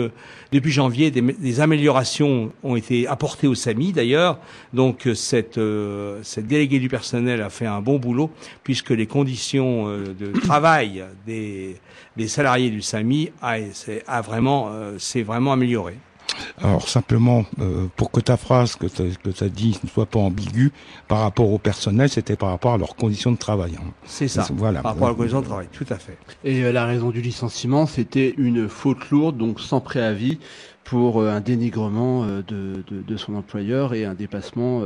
depuis janvier des, améliorations ont été apportées au SAMI d'ailleurs. Donc cette euh, cette déléguée du personnel a fait un bon boulot puisque les conditions euh, de travail des des salariés du SAMI a, a vraiment euh, s'est vraiment amélioré. Alors simplement, euh, pour que ta phrase que tu as dit ne soit pas ambiguë, par rapport au personnel, c'était par rapport à leurs conditions de travail. hein. C'est ça, Voilà. par rapport à la condition de travail, tout à fait. Et euh, la raison du licenciement, c'était une faute lourde, donc sans préavis, pour euh, un dénigrement euh, de, de, de son employeur et un dépassement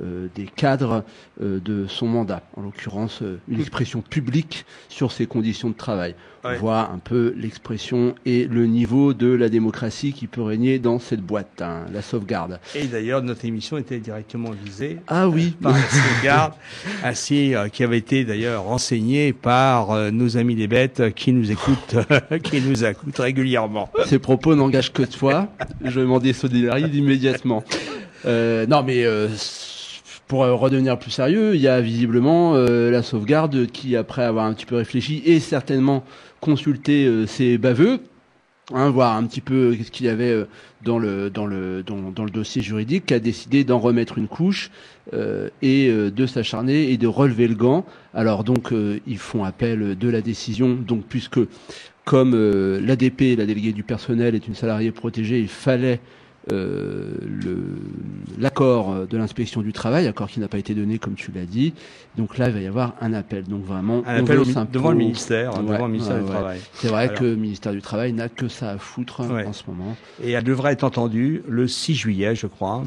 des cadres euh, de son mandat. En l'occurrence, euh, une expression publique sur ses conditions de travail. On voit un peu l'expression et le niveau de la démocratie qui peut régner dans cette boîte, hein, la sauvegarde. Et d'ailleurs, notre émission était directement visée Ah oui. par la sauvegarde, ainsi euh, qui avait été d'ailleurs renseignée par euh, nos amis des bêtes euh, qui nous écoutent, qui nous écoutent régulièrement. Ces propos n'engagent que toi. Je m'en désolidarise immédiatement. Euh, non, mais euh, pour euh, redevenir plus sérieux, il y a visiblement euh, la sauvegarde qui, après avoir un petit peu réfléchi et certainement consulté euh, ses baveux, hein, un petit peu qu'est-ce qu'il y avait dans le dans le dossier juridique, a décidé d'en remettre une couche et de s'acharner et de relever le gant. Alors donc ils font appel de la décision, donc puisque comme l'ADP, la déléguée du personnel, est une salariée protégée, il fallait euh, l'accord de l'inspection du travail, accord qui n'a pas été donné comme tu l'as dit. Donc là, il va y avoir un appel. Donc vraiment, Un on appel devant le ministère, hein, devant le ministère du Travail. C'est vrai Alors. que le ministère du Travail n'a que ça à foutre en ce moment. Et elle devrait être entendue le 6 juillet, je crois.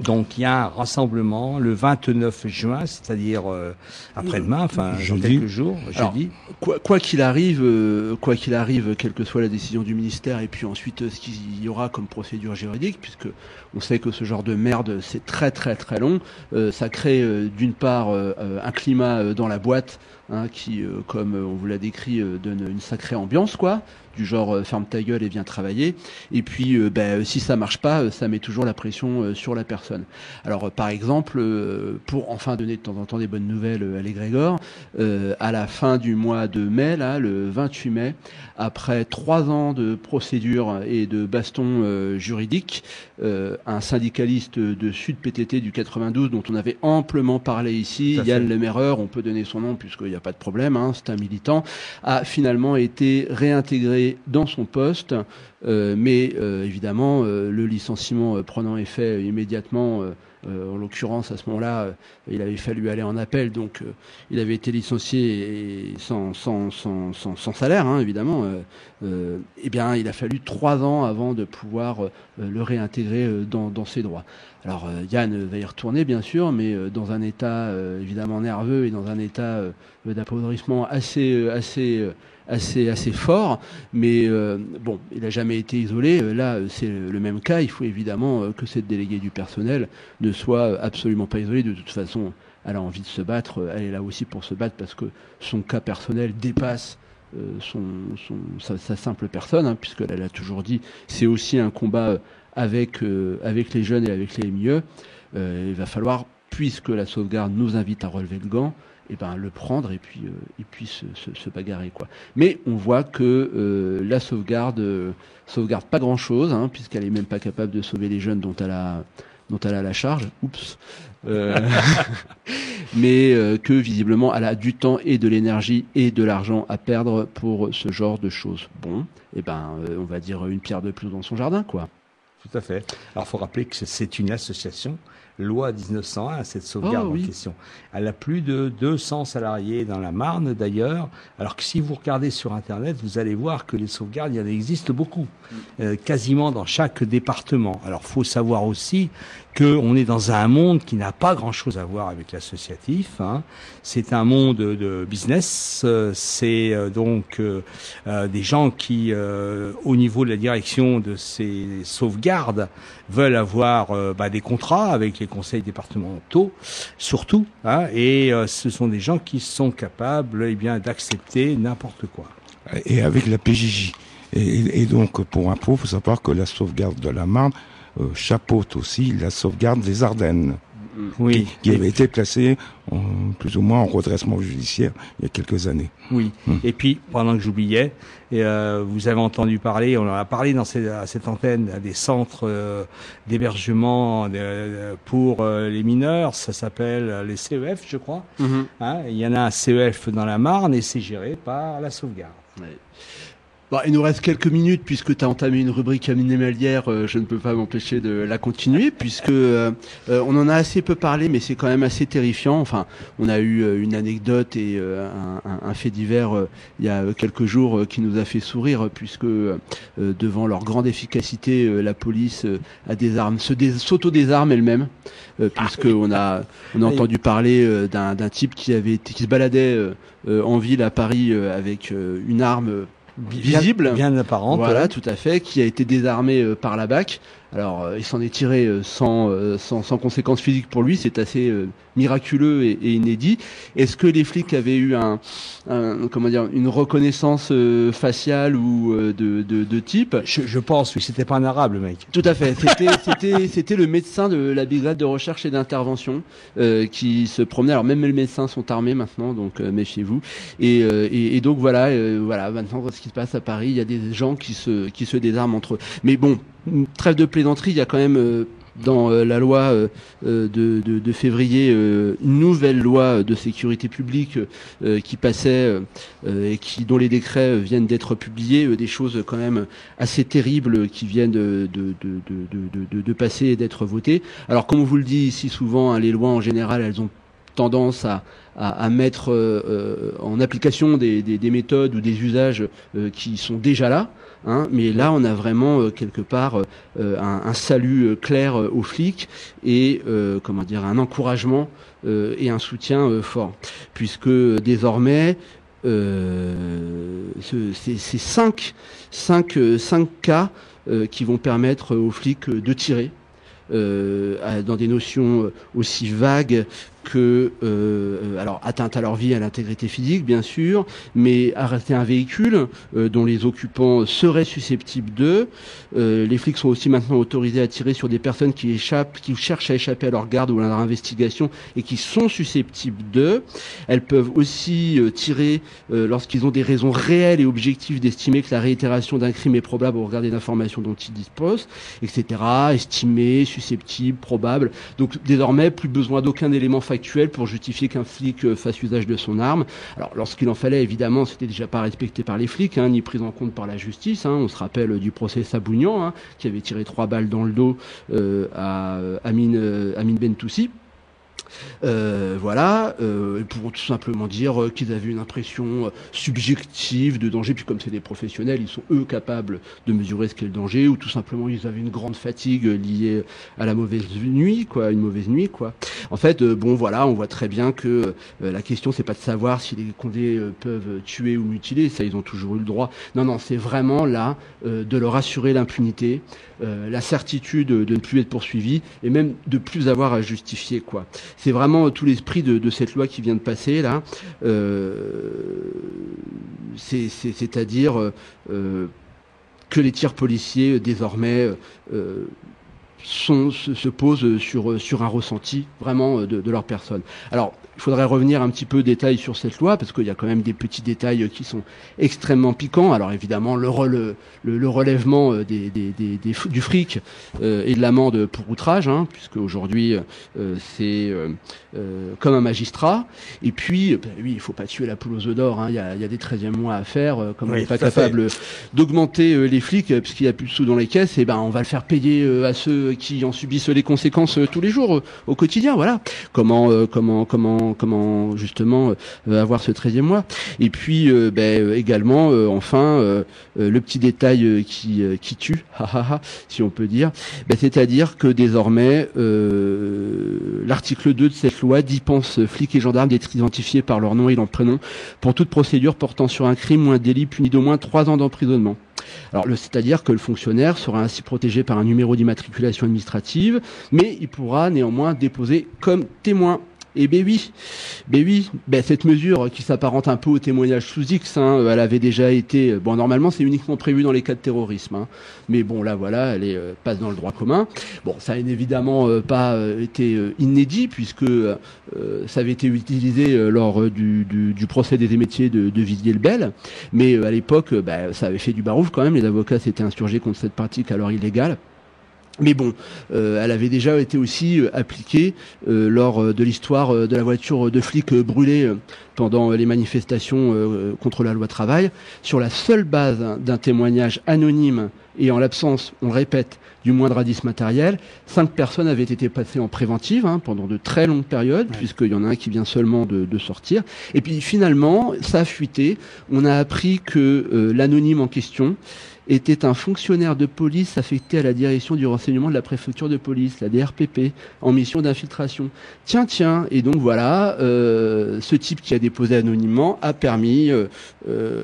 Donc il y a un rassemblement le 29 juin, c'est-à-dire euh, après-demain, enfin dans Jeudi. quelques jours, jeudi. Quoi quoi qu'il arrive, euh, quoi qu'il arrive, quelle que soit la décision du ministère, et puis ensuite euh, ce qu'il y aura comme procédure juridique, puisque on sait que ce genre de merde c'est très très très long, euh, ça crée euh, d'une part euh, euh, un climat euh, dans la boîte hein, qui, euh, comme euh, on vous l'a décrit, euh, donne une sacrée ambiance quoi du genre euh, ferme ta gueule et viens travailler. Et puis, euh, ben, si ça marche pas, euh, ça met toujours la pression euh, sur la personne. Alors, euh, par exemple, euh, pour enfin donner de temps en temps des bonnes nouvelles euh, à l'égrégore, euh, à la fin du mois de mai, là, le 28 mai, après trois ans de procédure et de baston euh, juridique, euh, un syndicaliste de Sud PTT du 92 dont on avait amplement parlé ici, Yann fait. Lemereur, on peut donner son nom puisqu'il n'y a pas de problème, hein, c'est un militant, a finalement été réintégré dans son poste, euh, mais euh, évidemment euh, le licenciement prenant effet immédiatement, en l'occurrence à ce moment-là, il avait fallu aller en appel, donc il avait été licencié et sans, sans, sans, sans, salaire, hein, évidemment. Eh bien, il a fallu trois ans avant de pouvoir le réintégrer dans, ses droits. Alors Yann va y retourner bien sûr, mais dans un état évidemment nerveux et dans un état d'appauvrissement assez assez assez assez fort. Mais euh, bon, il n'a jamais été isolé. Euh, Là, euh, c'est le même cas. Il faut évidemment que cette déléguée du personnel ne soit absolument pas isolée. De toute façon, elle a envie de se battre. Elle est là aussi pour se battre parce que son cas personnel dépasse son, son, sa, simple personne, hein, puisqu'elle l'a toujours dit, c'est aussi un combat avec, euh, avec les jeunes et avec les mieux. Euh, il va falloir, puisque la sauvegarde nous invite à relever le gant, et ben, le prendre et puis, euh, et puis se, bagarrer. Quoi. Mais on voit que euh, la sauvegarde euh, sauvegarde pas grand-chose, hein, puisqu'elle est même pas capable de sauver les jeunes dont elle a dont elle a la charge. Oups. Mais que visiblement elle a du temps et de l'énergie et de l'argent à perdre pour ce genre de choses. Bon, et ben on va dire une pierre de plus dans son jardin, quoi. Tout à fait. Alors, il faut rappeler que c'est une association, loi 1901, cette sauvegarde Oh, oui. en question. Elle a plus de 200 salariés dans la Marne, d'ailleurs. Alors que si vous regardez sur Internet, vous allez voir que les sauvegardes, il y en existe beaucoup, euh, quasiment dans chaque département. Alors, faut savoir aussi qu'on est dans un monde qui n'a pas grand-chose à voir avec l'associatif. hein. C'est un monde de business. euh, C'est euh, donc euh, euh, des gens qui, euh, au niveau de la direction de ces sauvegardes, veulent avoir euh, bah, des contrats avec les conseils départementaux, surtout. hein, et euh, ce sont des gens qui sont capables, eh bien, d'accepter n'importe quoi. et avec la PJJ. Et, donc, pour info, il faut savoir que la sauvegarde de la Marne euh, chapeaute aussi la sauvegarde des Ardennes. Oui. Qui, qui avait été placée en- plus ou moins en redressement judiciaire il y a quelques années. Oui. Et puis, pendant que j'oubliais, euh, vous avez entendu parler, on en a parlé dans ces- à cette antenne, à des centres euh, d'hébergement euh, pour euh, les mineurs. Ça s'appelle les CEF, je crois. Mhm. Hein, il y en a un CEF dans la Marne et c'est géré par la sauvegarde. Bon, il nous reste quelques minutes puisque tu as entamé une rubrique animalière, euh, je ne peux pas m'empêcher de la continuer puisque euh, euh, on en a assez peu parlé mais c'est quand même assez terrifiant. Enfin, on a eu euh, une anecdote et euh, un, un- un fait divers il y a quelques jours qui nous a fait sourire puisque euh, devant leur grande efficacité, la police a des armes, se dés- s'auto-désarme elle-même euh, puisque on a on a entendu parler d'un type qui avait été, qui se baladait en ville à Paris avec une arme Bien- visible, bien apparente, Voilà, tout à fait, qui a été désarmé euh, par la BAC. Alors, euh, il s'en est tiré euh, sans, euh, sans, sans conséquences physiques pour lui. C'est assez euh, miraculeux et, et inédit. Est-ce que les flics avaient eu un, un- comment dire, une reconnaissance euh, faciale ou euh, de, de, de type? Je, je pense, oui, c'était pas un arabe, le mec. Tout à fait. C'était, c'était, c'était le médecin de la brigade de recherche et d'intervention euh, qui se promenait. Alors même les médecins sont armés maintenant, donc euh, méfiez-vous. Et, euh, et, et donc voilà, euh, voilà. Maintenant, ce qui se passe à Paris, il y a des gens qui se, qui se désarment entre eux. Mais bon, trêve de plaisanterie, il y a quand même. euh, dans euh, la loi euh, de, février, une nouvelle loi de sécurité publique qui passait et qui, dont les décrets viennent d'être publiés, des choses quand même assez terribles qui viennent de passer et d'être votées. Alors, comme on vous le dit ici souvent, hein, les lois en général, elles ont tendance à, à, mettre euh, euh, en application des, des, des méthodes ou des usages euh, qui sont déjà là. Hein, mais là, on a vraiment quelque part un, salut clair aux flics et comment dire un encouragement et un soutien fort, puisque désormais ce- c'est c'est cinq, cinq, cinq cas qui vont permettre aux flics de tirer dans des notions aussi vagues que euh, alors atteinte à leur vie, à l'intégrité physique, bien sûr, mais arrêter un véhicule euh, dont les occupants seraient susceptibles d'eux. Euh, les flics sont aussi maintenant autorisés à tirer sur des personnes qui échappent, qui cherchent à échapper à leur garde ou à leur investigation et qui sont susceptibles d'eux. Elles peuvent aussi euh, tirer euh, lorsqu'ils ont des raisons réelles et objectives d'estimer que la réitération d'un crime est probable au regard des informations dont ils disposent, etc. Estimé, susceptible, probable. Donc désormais, plus besoin d'aucun élément pour justifier qu'un flic euh, fasse usage de son arme. Alors lorsqu'il en fallait, évidemment, c'était déjà pas respecté par les flics, hein, ni pris en compte par la justice. hein. On se rappelle du procès Sabougnan, hein, qui avait tiré trois balles dans le dos euh, à euh, Amine, Amine Bentoussi. Euh, voilà, euh, pour tout simplement dire euh, qu'ils avaient une impression euh, subjective de danger, puis comme c'est des professionnels, ils sont eux capables de mesurer ce qu'est le danger, ou tout simplement ils avaient une grande fatigue liée à la mauvaise nuit, quoi, une mauvaise nuit, quoi. En fait, bon, voilà, on voit très bien que la question c'est pas de savoir si les condés peuvent tuer ou mutiler, ça ils ont toujours eu le droit. Non, non, c'est vraiment là de leur assurer l'impunité, la certitude de ne plus être poursuivi et même de plus avoir à justifier, quoi. C'est vraiment tout l'esprit de, cette loi qui vient de passer là. Euh, c'est- c'est- C'est-à-dire euh, euh, que les tirs policiers désormais sont, se, se posent sur, sur un ressenti vraiment de, de leur personne. Alors, il faudrait revenir un petit peu détail sur cette loi parce qu'il y a quand même des petits détails qui sont extrêmement piquants. Alors évidemment le, le, le relèvement euh, des, des, des, des, du fric euh, et de l'amende pour outrage, hein, puisque aujourd'hui euh, c'est euh, comme un magistrat. Et puis ben, oui, il faut pas tuer la poule aux œufs d'or. Hein. Il, y a, il y a des 13e mois à faire. comme Oui, on n'est pas capable d'augmenter les flics puisqu'il y a plus de sous dans les caisses, et ben on va le faire payer à ceux qui en subissent les conséquences tous les jours au quotidien. Voilà comment comment comment comment justement euh, avoir ce 13e mois. Et puis euh, ben, euh, également euh, enfin euh, euh, le petit détail euh, qui euh, qui tue, si on peut dire, ben, c'est-à-dire que désormais euh, l'article 2 de cette loi dispense flics et gendarmes d'être identifiés par leur nom et leur prénom pour toute procédure portant sur un crime ou un délit puni d'au moins trois ans d'emprisonnement. Alors, c'est-à-dire que le fonctionnaire sera ainsi protégé par un numéro d'immatriculation administrative, mais il pourra néanmoins déposer comme témoin. Et ben oui, ben oui, ben cette mesure qui s'apparente un peu au témoignage sous X, hein, elle avait déjà été, bon normalement c'est uniquement prévu dans les cas de terrorisme, hein, mais bon là voilà, elle est, euh, passe dans le droit commun. Bon, ça n'a évidemment euh, pas euh, été euh, inédit puisque euh, ça avait été utilisé euh, lors euh, du, du, procès des métiers de, de Villiers-le-Bel, mais euh, à l'époque, euh, bah, ça avait fait du barouf quand même. Les avocats s'étaient insurgés contre cette pratique alors illégale. Mais bon, euh, elle avait déjà été aussi euh, appliquée euh, lors euh, de l'histoire de la voiture de flics euh, brûlée pendant les manifestations contre la loi travail, sur la seule base d'un témoignage anonyme et en l'absence, on le répète, du moindre indice matériel, cinq personnes avaient été passées en préventive hein, pendant de très longues périodes, puisqu'il y en a un qui vient seulement de, de sortir. Et puis finalement, ça a fuité. On a appris que l'anonyme en question était un fonctionnaire de police affecté à la direction du renseignement de la préfecture de police, la DRPP, en mission d'infiltration. Tiens, tiens, et donc voilà, euh, ce type qui a déposé anonymement a permis euh, euh,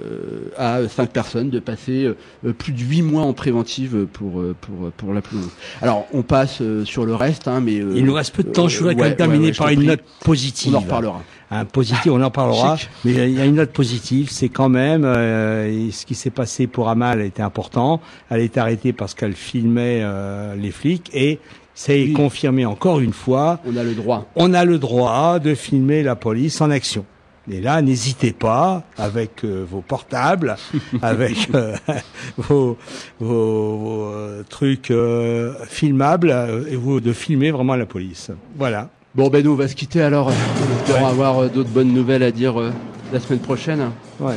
à cinq personnes de passer euh, plus de huit mois en préventive pour euh, pour pour la plus longue. Alors on passe euh, sur le reste, hein, mais euh, Il nous reste peu de temps. Je voudrais euh, quand même ouais, terminer ouais, ouais, par une note positive. On en reparlera. Un positif, on en parlera. Chic. mais il y a une note positive, c'est quand même euh, ce qui s'est passé pour Amal était important. Elle est arrêtée parce qu'elle filmait euh, les flics et c'est confirmé encore une fois. On a le droit. On a le droit de filmer la police en action. Et là, n'hésitez pas avec euh, vos portables, avec euh, vos, vos, vos, euh, trucs euh, filmables, et vous de filmer vraiment la police. Voilà. Bon, ben nous, on va se quitter alors. On va avoir euh, d'autres bonnes nouvelles à dire euh, la semaine prochaine. Ouais.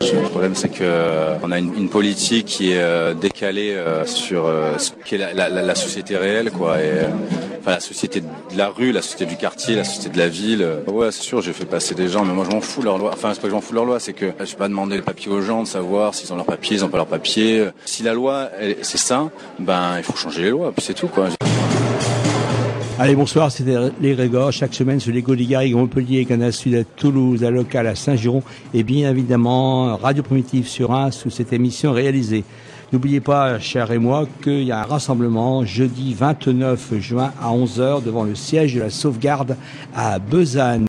Le problème, c'est que euh, on a une, une politique qui est euh, décalée euh, sur ce qu'est la, la- la- société réelle, quoi. Et, enfin, la société de la rue, la société du quartier, la société de la ville. Ouais, c'est sûr, j'ai fait passer des gens, mais moi, je m'en fous de leur loi. Enfin, c'est pas que je m'en fous de leur loi, c'est que je vais pas demander les papiers aux gens de savoir s'ils ont leurs papiers, ils ont pas leurs papiers. Si la loi, c'est ça, ben, il faut changer les lois, puis c'est tout, quoi. Allez, bonsoir, c'était les Grégor. Chaque semaine sur les Gaudigarigue, Montpellier, Canal Sud à Toulouse, à Local à Saint-Giron et bien évidemment Radio Primitive sur un sous cette émission réalisée. N'oubliez pas, cher et moi, qu'il y a un rassemblement jeudi 29 juin à 11h devant le siège de la sauvegarde à Besanne.